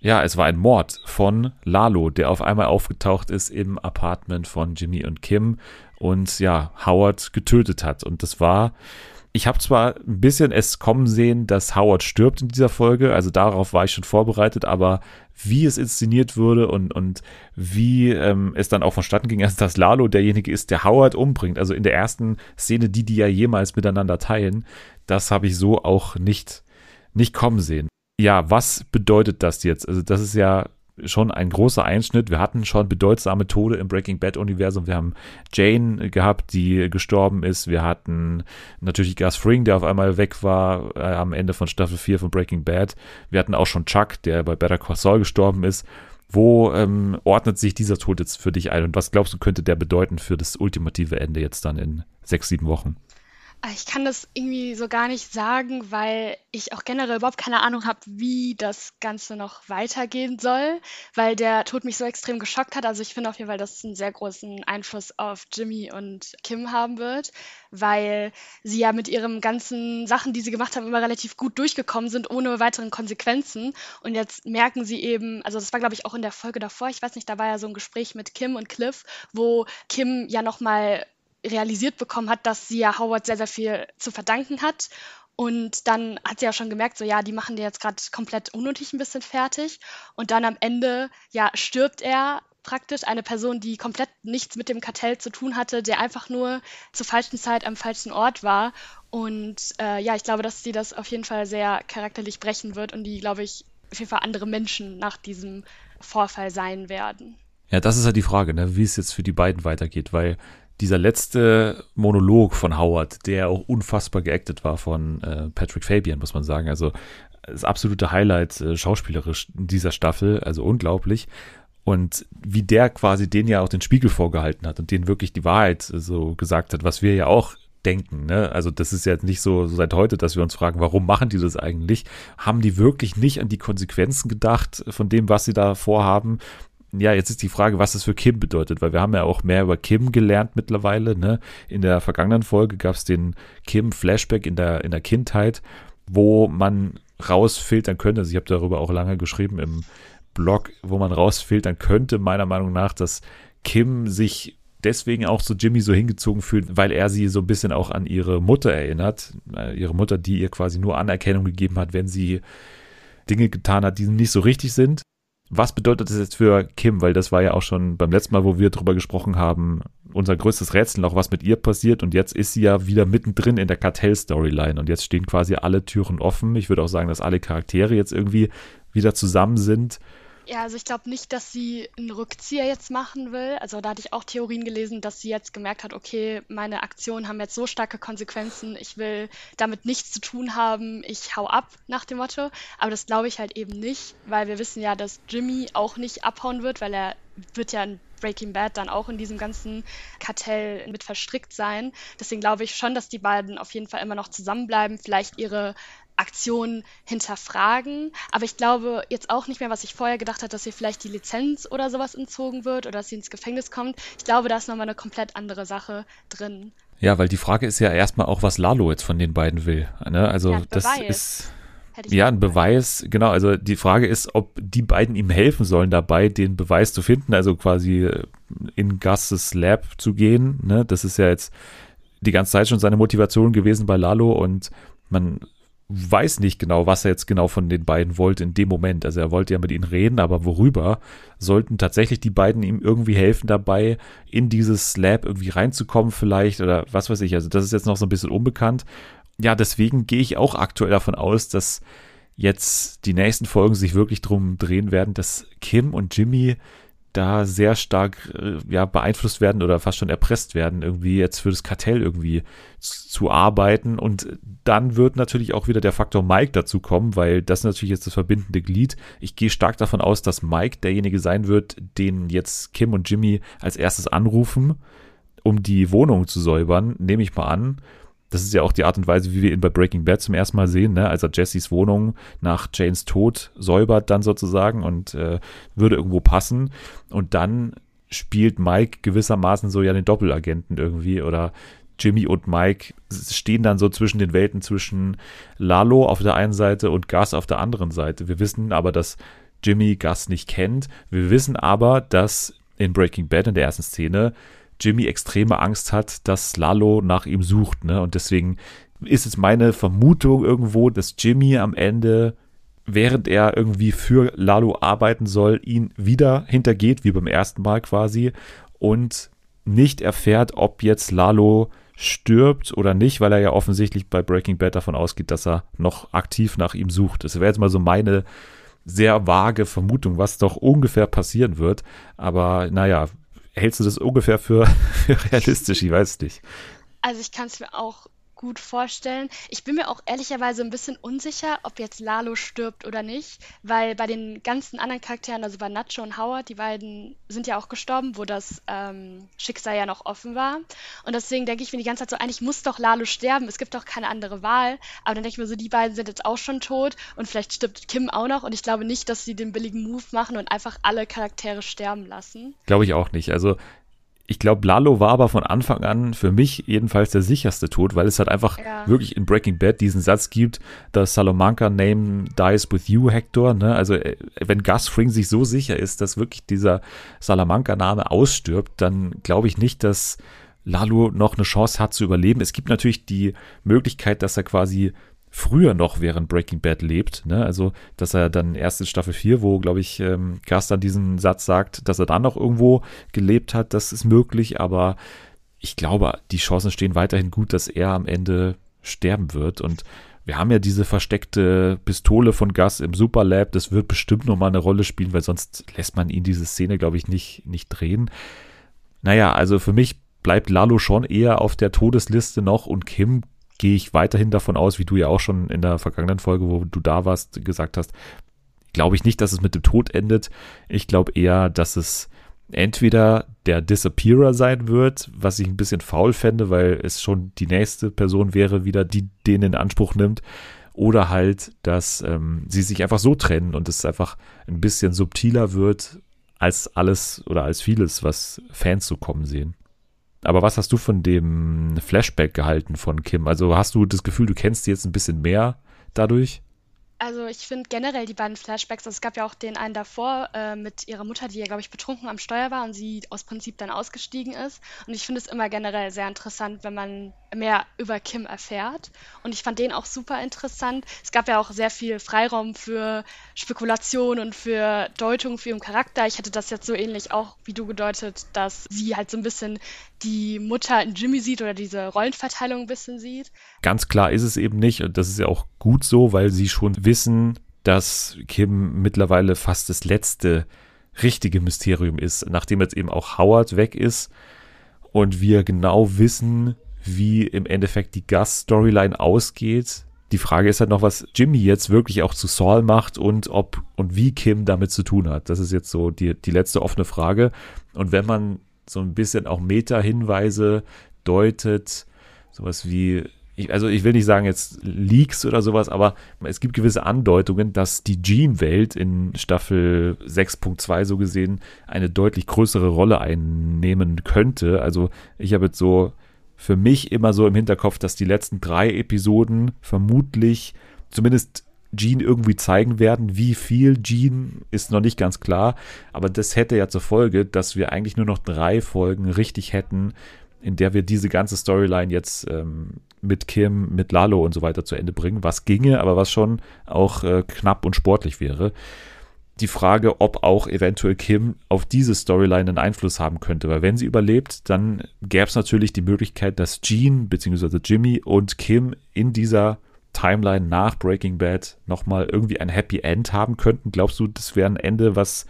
ja, es war ein Mord von Lalo, der auf einmal aufgetaucht ist im Apartment von Jimmy und Kim und ja, Howard getötet hat. Und das war ich habe zwar ein bisschen es kommen sehen, dass Howard stirbt in dieser Folge, also darauf war ich schon vorbereitet, aber wie es inszeniert wurde und, und wie ähm, es dann auch vonstatten ging, also dass Lalo derjenige ist, der Howard umbringt, also in der ersten Szene, die die ja jemals miteinander teilen, das habe ich so auch nicht, nicht kommen sehen. Ja, was bedeutet das jetzt? Also das ist ja schon ein großer Einschnitt. Wir hatten schon bedeutsame Tode im Breaking Bad Universum. Wir haben Jane gehabt, die gestorben ist. Wir hatten natürlich Gus Fring, der auf einmal weg war äh, am Ende von Staffel 4 von Breaking Bad. Wir hatten auch schon Chuck, der bei Better Call Saul gestorben ist. Wo ähm, ordnet sich dieser Tod jetzt für dich ein und was glaubst du, könnte der bedeuten für das ultimative Ende jetzt dann in sechs, sieben Wochen? Ah, ich kann das irgendwie so gar nicht sagen, weil ich auch generell überhaupt keine Ahnung habe, wie das Ganze noch weitergehen soll, weil der Tod mich so extrem geschockt hat. Also ich finde auf jeden Fall, dass es einen sehr großen Einfluss auf Jimmy und Kim haben wird, weil sie ja mit ihren ganzen Sachen, die sie gemacht haben, immer relativ gut durchgekommen sind, ohne weiteren Konsequenzen. Und jetzt merken sie eben, also das war glaube ich auch in der Folge davor, ich weiß nicht, da war ja so ein Gespräch mit Kim und Cliff, wo Kim ja nochmal realisiert bekommen hat, dass sie ja Howard sehr, sehr viel zu verdanken hat. Und dann hat sie ja schon gemerkt, so ja, die machen dir jetzt gerade komplett unnötig ein bisschen fertig. Und dann am Ende, ja, stirbt er praktisch, eine Person, die komplett nichts mit dem Kartell zu tun hatte, der einfach nur zur falschen Zeit am falschen Ort war. Und äh, ja, ich glaube, dass sie das auf jeden Fall sehr charakterlich brechen wird und die, glaube ich, auf jeden Fall andere Menschen nach diesem Vorfall sein werden. Ja, das ist ja die Frage, ne, wie es jetzt für die beiden weitergeht, weil dieser letzte Monolog von Howard, der auch unfassbar geactet war von äh, Patrick Fabian, muss man sagen. Also das absolute Highlight äh, schauspielerisch in dieser Staffel, also unglaublich. Und wie der quasi den ja auch den Spiegel vorgehalten hat und denen wirklich die Wahrheit so gesagt hat, was wir ja auch denken. Ne? Also das ist jetzt nicht so, so seit heute, dass wir uns fragen, warum machen die das eigentlich? Haben die wirklich nicht an die Konsequenzen gedacht von dem, was sie da vorhaben? Ja, jetzt ist die Frage, was das für Kim bedeutet, weil wir haben ja auch mehr über Kim gelernt mittlerweile. Ne? In der vergangenen Folge gab es den Kim-Flashback in der, in der Kindheit, wo man rausfiltern könnte, also ich habe darüber auch lange geschrieben im Blog, wo man rausfiltern könnte, meiner Meinung nach, dass Kim sich deswegen auch zu Jimmy so hingezogen fühlt, weil er sie so ein bisschen auch an ihre Mutter erinnert. Äh, ihre Mutter, die ihr quasi nur Anerkennung gegeben hat, wenn sie Dinge getan hat, die nicht so richtig sind was bedeutet das jetzt für Kim? Weil das war ja auch schon beim letzten Mal, wo wir drüber gesprochen haben, unser größtes Rätsel, auch was mit ihr passiert. Und jetzt ist sie ja wieder mittendrin in der Kartell-Storyline. Und jetzt stehen quasi alle Türen offen. Ich würde auch sagen, dass alle Charaktere jetzt irgendwie wieder zusammen sind. Ja, also ich glaube nicht, dass sie einen Rückzieher jetzt machen will. Also da hatte ich auch Theorien gelesen, dass sie jetzt gemerkt hat, okay, meine Aktionen haben jetzt so starke Konsequenzen, ich will damit nichts zu tun haben, ich hau ab nach dem Motto. Aber das glaube ich halt eben nicht, weil wir wissen ja, dass Jimmy auch nicht abhauen wird, weil er wird ja in Breaking Bad dann auch in diesem ganzen Kartell mit verstrickt sein. Deswegen glaube ich schon, dass die beiden auf jeden Fall immer noch zusammenbleiben, vielleicht ihre Aktionen hinterfragen. Aber ich glaube jetzt auch nicht mehr, was ich vorher gedacht habe, dass ihr vielleicht die Lizenz oder sowas entzogen wird oder dass sie ins Gefängnis kommt. Ich glaube, da ist nochmal eine komplett andere Sache drin. Ja, weil die Frage ist ja erstmal auch, was Lalo jetzt von den beiden will. Ne? Also ja, das ist ja ein Beweis, genau. Also die Frage ist, ob die beiden ihm helfen sollen, dabei den Beweis zu finden, also quasi in Gus's Lab zu gehen. Ne? Das ist ja jetzt die ganze Zeit schon seine Motivation gewesen bei Lalo und man weiß nicht genau, was er jetzt genau von den beiden wollte in dem Moment. Also er wollte ja mit ihnen reden, aber worüber? Sollten tatsächlich die beiden ihm irgendwie helfen dabei, in dieses Lab irgendwie reinzukommen vielleicht oder was weiß ich. Also das ist jetzt noch so ein bisschen unbekannt. Ja, deswegen gehe ich auch aktuell davon aus, dass jetzt die nächsten Folgen sich wirklich drum drehen werden, dass Kim und Jimmy da sehr stark äh, ja, beeinflusst werden oder fast schon erpresst werden, irgendwie jetzt für das Kartell irgendwie zu arbeiten. Und dann wird natürlich auch wieder der Faktor Mike dazu kommen, weil das natürlich jetzt das verbindende Glied. Ich gehe stark davon aus, dass Mike derjenige sein wird, den jetzt Kim und Jimmy als erstes anrufen, um die Wohnung zu säubern, nehme ich mal an. Das ist ja auch die Art und Weise, wie wir ihn bei Breaking Bad zum ersten Mal sehen, ne? als er Jessys Wohnung nach Janes Tod säubert dann sozusagen und äh, würde irgendwo passen. Und dann spielt Mike gewissermaßen so ja den Doppelagenten irgendwie oder Jimmy und Mike stehen dann so zwischen den Welten zwischen Lalo auf der einen Seite und Gus auf der anderen Seite. Wir wissen aber, dass Jimmy Gus nicht kennt. Wir wissen aber, dass in Breaking Bad in der ersten Szene Jimmy extreme Angst hat, dass Lalo nach ihm sucht. Ne? Und deswegen ist es meine Vermutung irgendwo, dass Jimmy am Ende, während er irgendwie für Lalo arbeiten soll, ihn wieder hintergeht, wie beim ersten Mal quasi, und nicht erfährt, ob jetzt Lalo stirbt oder nicht, weil er ja offensichtlich bei Breaking Bad davon ausgeht, dass er noch aktiv nach ihm sucht. Das wäre jetzt mal so meine sehr vage Vermutung, was doch ungefähr passieren wird. Aber naja, hältst du das ungefähr für, realistisch? Ich weiß nicht. Also ich kann es mir auch gut vorstellen. Ich bin mir auch ehrlicherweise ein bisschen unsicher, ob jetzt Lalo stirbt oder nicht, weil bei den ganzen anderen Charakteren, also bei Nacho und Howard, die beiden sind ja auch gestorben, wo das ähm, Schicksal ja noch offen war. Und deswegen denke ich mir die ganze Zeit so, eigentlich muss doch Lalo sterben, es gibt doch keine andere Wahl. Aber dann denke ich mir so, die beiden sind jetzt auch schon tot und vielleicht stirbt Kim auch noch. Und ich glaube nicht, dass sie den billigen Move machen und einfach alle Charaktere sterben lassen. Glaube ich auch nicht. Also ich glaube, Lalo war aber von Anfang an für mich jedenfalls der sicherste Tod, weil es halt einfach ja. wirklich in Breaking Bad diesen Satz gibt, the Salamanca name dies with you, Hector. Ne? Also äh, wenn Gus Fring sich so sicher ist, dass wirklich dieser Salamanca-Name ausstirbt, dann glaube ich nicht, dass Lalo noch eine Chance hat zu überleben. Es gibt natürlich die Möglichkeit, dass er quasi früher noch während Breaking Bad lebt. Ne? Also, dass er dann erst in Staffel 4, wo, glaube ich, ähm, Gas dann diesen Satz sagt, dass er dann noch irgendwo gelebt hat, das ist möglich, aber ich glaube, die Chancen stehen weiterhin gut, dass er am Ende sterben wird. Und wir haben ja diese versteckte Pistole von Gas im Superlab. Das wird bestimmt nochmal eine Rolle spielen, weil sonst lässt man ihn diese Szene, glaube ich, nicht, nicht drehen. Naja, also für mich bleibt Lalo schon eher auf der Todesliste noch und Kim gehe ich weiterhin davon aus, wie du ja auch schon in der vergangenen Folge, wo du da warst, gesagt hast, glaube ich nicht, dass es mit dem Tod endet. Ich glaube eher, dass es entweder der Disappearer sein wird, was ich ein bisschen faul fände, weil es schon die nächste Person wäre, wieder die den in Anspruch nimmt, oder halt, dass ähm, sie sich einfach so trennen und es einfach ein bisschen subtiler wird als alles oder als vieles, was Fans so kommen sehen. Aber was hast du von dem Flashback gehalten von Kim? Also hast du das Gefühl, du kennst sie jetzt ein bisschen mehr dadurch? Also ich finde generell die beiden Flashbacks, also es gab ja auch den einen davor äh, mit ihrer Mutter, die ja, glaube ich, betrunken am Steuer war und sie aus Prinzip dann ausgestiegen ist. Und ich finde es immer generell sehr interessant, wenn man mehr über Kim erfährt. Und ich fand den auch super interessant. Es gab ja auch sehr viel Freiraum für Spekulation und für Deutung für ihren Charakter. Ich hätte das jetzt so ähnlich auch wie du gedeutet, dass sie halt so ein bisschen die Mutter in Jimmy sieht oder diese Rollenverteilung ein bisschen sieht. Ganz klar ist es eben nicht und das ist ja auch gut so, weil sie schon wissen, dass Kim mittlerweile fast das letzte richtige Mysterium ist, nachdem jetzt eben auch Howard weg ist und wir genau wissen, wie im Endeffekt die Gus-Storyline ausgeht. Die Frage ist halt noch, was Jimmy jetzt wirklich auch zu Saul macht und ob und wie Kim damit zu tun hat. Das ist jetzt so die, die letzte offene Frage. Und wenn man so ein bisschen auch Meta-Hinweise deutet, sowas wie, ich, also ich will nicht sagen jetzt Leaks oder sowas, aber es gibt gewisse Andeutungen, dass die Gene-Welt in Staffel 6.2 so gesehen eine deutlich größere Rolle einnehmen könnte. Also ich habe jetzt so für mich immer so im Hinterkopf, dass die letzten drei Episoden vermutlich zumindest Gene irgendwie zeigen werden. Wie viel Gene ist noch nicht ganz klar, aber das hätte ja zur Folge, dass wir eigentlich nur noch drei Folgen richtig hätten, in der wir diese ganze Storyline jetzt ähm, mit Kim, mit Lalo und so weiter zu Ende bringen, was ginge, aber was schon auch äh, knapp und sportlich wäre. Die Frage, ob auch eventuell Kim auf diese Storyline einen Einfluss haben könnte, weil wenn sie überlebt, dann gäbe es natürlich die Möglichkeit, dass Jean bzw. Jimmy und Kim in dieser Timeline nach Breaking Bad nochmal irgendwie ein Happy End haben könnten? Glaubst du, das wäre ein Ende, was,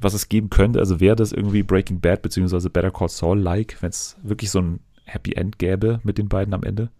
was es geben könnte? Also wäre das irgendwie Breaking Bad bzw. Better Call Saul-like, wenn es wirklich so ein Happy End gäbe mit den beiden am Ende?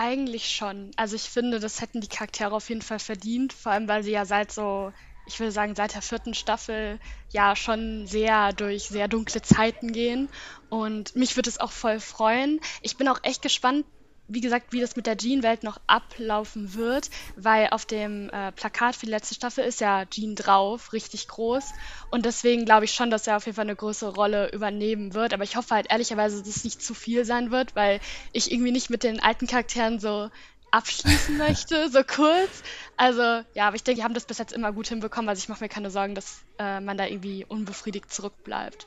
Eigentlich schon. Also ich finde, das hätten die Charaktere auf jeden Fall verdient, vor allem weil sie ja seit so, ich würde sagen, seit der vierten Staffel ja schon sehr durch sehr dunkle Zeiten gehen. Und mich würde es auch voll freuen. Ich bin auch echt gespannt, wie gesagt, wie das mit der Jean-Welt noch ablaufen wird, weil auf dem äh, Plakat für die letzte Staffel ist ja Jean drauf, richtig groß. Und deswegen glaube ich schon, dass er auf jeden Fall eine größere Rolle übernehmen wird. Aber ich hoffe halt ehrlicherweise, dass es nicht zu viel sein wird, weil ich irgendwie nicht mit den alten Charakteren so abschließen möchte, so kurz. Also ja, aber ich denke, die haben das bis jetzt immer gut hinbekommen. Also ich mache mir keine Sorgen, dass äh, man da irgendwie unbefriedigt zurückbleibt.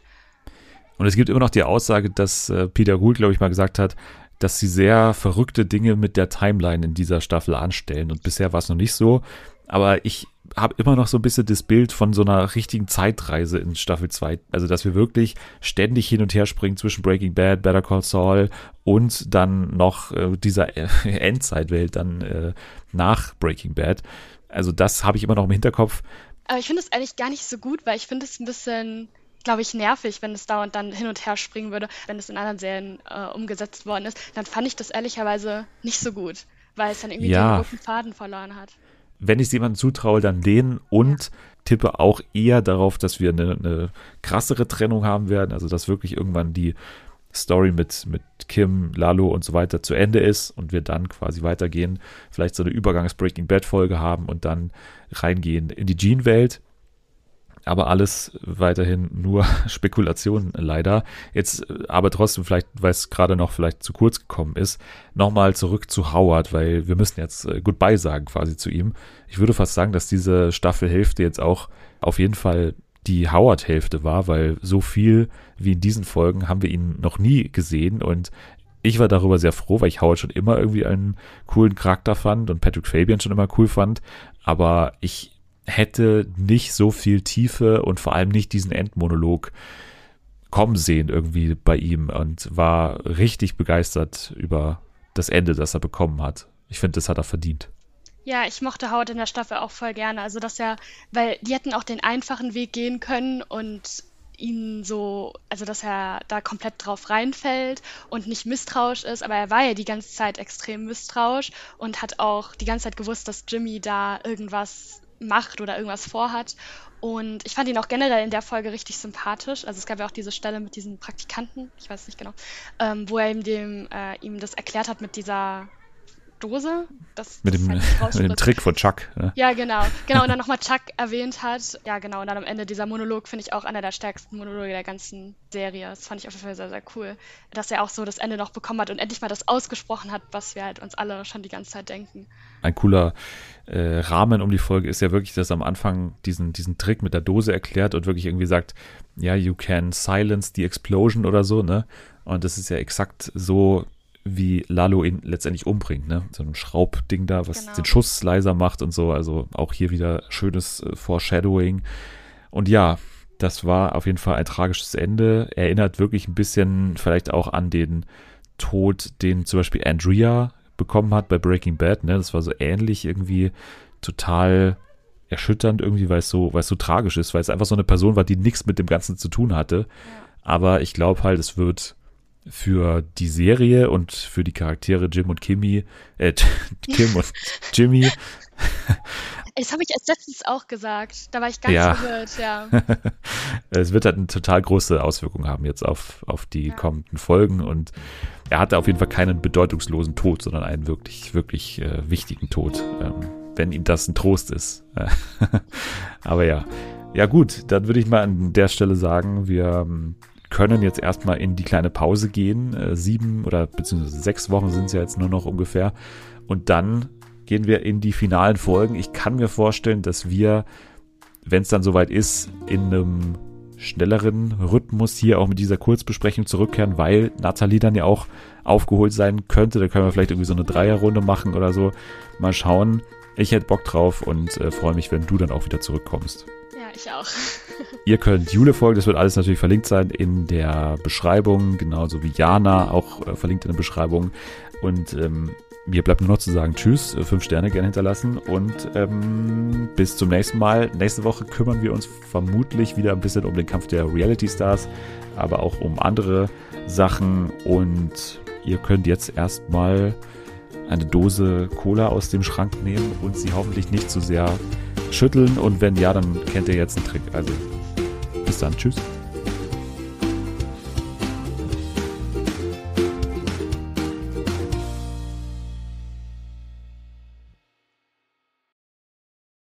Und es gibt immer noch die Aussage, dass äh, Peter Gould, glaube ich, mal gesagt hat, dass sie sehr verrückte Dinge mit der Timeline in dieser Staffel anstellen. Und bisher war es noch nicht so. Aber ich habe immer noch so ein bisschen das Bild von so einer richtigen Zeitreise in Staffel 2. Also, dass wir wirklich ständig hin und her springen zwischen Breaking Bad, Better Call Saul und dann noch äh, dieser Endzeitwelt dann äh, nach Breaking Bad. Also, das habe ich immer noch im Hinterkopf. Aber ich finde es eigentlich gar nicht so gut, weil ich finde es ein bisschen glaube ich, nervig, wenn es da und dann hin und her springen würde. Wenn es in anderen Serien äh, umgesetzt worden ist, dann fand ich das ehrlicherweise nicht so gut, weil es dann irgendwie ja. den roten Faden verloren hat. Wenn ich es jemandem zutraue, dann den und ja. tippe auch eher darauf, dass wir eine, eine krassere Trennung haben werden, also dass wirklich irgendwann die Story mit, mit Kim, Lalo und so weiter zu Ende ist und wir dann quasi weitergehen, vielleicht so eine Übergangs-Breaking Bad-Folge haben und dann reingehen in die Gene-Welt aber alles weiterhin nur Spekulation leider. Jetzt äh, aber trotzdem vielleicht, weil es gerade noch vielleicht zu kurz gekommen ist, nochmal zurück zu Howard, weil wir müssen jetzt äh, Goodbye sagen quasi zu ihm. Ich würde fast sagen, dass diese Staffelhälfte jetzt auch auf jeden Fall die Howard-Hälfte war, weil so viel wie in diesen Folgen haben wir ihn noch nie gesehen und ich war darüber sehr froh, weil ich Howard schon immer irgendwie einen coolen Charakter fand und Patrick Fabian schon immer cool fand. Aber ich hätte nicht so viel Tiefe und vor allem nicht diesen Endmonolog kommen sehen irgendwie bei ihm und war richtig begeistert über das Ende, das er bekommen hat. Ich finde, das hat er verdient. Ja, ich mochte Howard in der Staffel auch voll gerne. Also, dass er, weil die hätten auch den einfachen Weg gehen können und ihn so, also dass er da komplett drauf reinfällt und nicht misstrauisch ist, aber er war ja die ganze Zeit extrem misstrauisch und hat auch die ganze Zeit gewusst, dass Jimmy da irgendwas macht oder irgendwas vorhat. Und ich fand ihn auch generell in der Folge richtig sympathisch. Also es gab ja auch diese Stelle mit diesen Praktikanten, ich weiß nicht genau, ähm, wo er ihm, dem, äh, ihm das erklärt hat mit dieser Dose. Das, mit, dem, halt mit dem Trick von Chuck. Ne? Ja, genau. Genau, und dann nochmal Chuck erwähnt hat. Ja, genau. Und dann am Ende dieser Monolog finde ich auch einer der stärksten Monologe der ganzen Serie. Das fand ich auf jeden Fall sehr, sehr cool. Dass er auch so das Ende noch bekommen hat und endlich mal das ausgesprochen hat, was wir halt uns alle schon die ganze Zeit denken. Ein cooler äh, Rahmen um die Folge ist ja wirklich, dass er am Anfang diesen, diesen Trick mit der Dose erklärt und wirklich irgendwie sagt, ja, you can silence the explosion oder so, ne? Und das ist ja exakt so wie Lalo ihn letztendlich umbringt, ne? So ein Schraubding da, was genau. den Schuss leiser macht und so. Also auch hier wieder schönes äh, Foreshadowing. Und ja, das war auf jeden Fall ein tragisches Ende. Erinnert wirklich ein bisschen vielleicht auch an den Tod, den zum Beispiel Andrea bekommen hat bei Breaking Bad. Ne? Das war so ähnlich irgendwie total erschütternd irgendwie, weil es so, weil es so tragisch ist, weil es einfach so eine Person war, die nichts mit dem Ganzen zu tun hatte. Aber ich glaube halt, es wird für die Serie und für die Charaktere Jim und Kimmy, äh, Kim und Jimmy. Das habe ich als letztes auch gesagt. Da war ich ganz ja. verwirrt, ja. es wird halt eine total große Auswirkung haben jetzt auf, auf die ja. kommenden Folgen und er hatte auf jeden Fall keinen bedeutungslosen Tod, sondern einen wirklich, wirklich äh, wichtigen Tod, ähm, wenn ihm das ein Trost ist. Aber ja. Ja gut, dann würde ich mal an der Stelle sagen, wir ähm, können jetzt erstmal in die kleine Pause gehen. Äh, sieben oder beziehungsweise sechs Wochen sind es ja jetzt nur noch ungefähr. Und dann gehen wir in die finalen Folgen. Ich kann mir vorstellen, dass wir, wenn es dann soweit ist, in einem schnelleren Rhythmus hier auch mit dieser Kurzbesprechung zurückkehren, weil Nathalie dann ja auch aufgeholt sein könnte. Da können wir vielleicht irgendwie so eine Dreierrunde machen oder so. Mal schauen. Ich hätte Bock drauf und äh, freue mich, wenn du dann auch wieder zurückkommst. Ja, ich auch. Ihr könnt Jule folgen, das wird alles natürlich verlinkt sein in der Beschreibung, genauso wie Jana auch äh, verlinkt in der Beschreibung. Und ähm, mir bleibt nur noch zu sagen Tschüss, äh, fünf Sterne gerne hinterlassen und ähm, bis zum nächsten Mal. Nächste Woche kümmern wir uns vermutlich wieder ein bisschen um den Kampf der Reality Stars, aber auch um andere Sachen und ihr könnt jetzt erstmal eine Dose Cola aus dem Schrank nehmen und sie hoffentlich nicht zu sehr schütteln und wenn ja, dann kennt ihr jetzt einen Trick. Also bis dann, tschüss.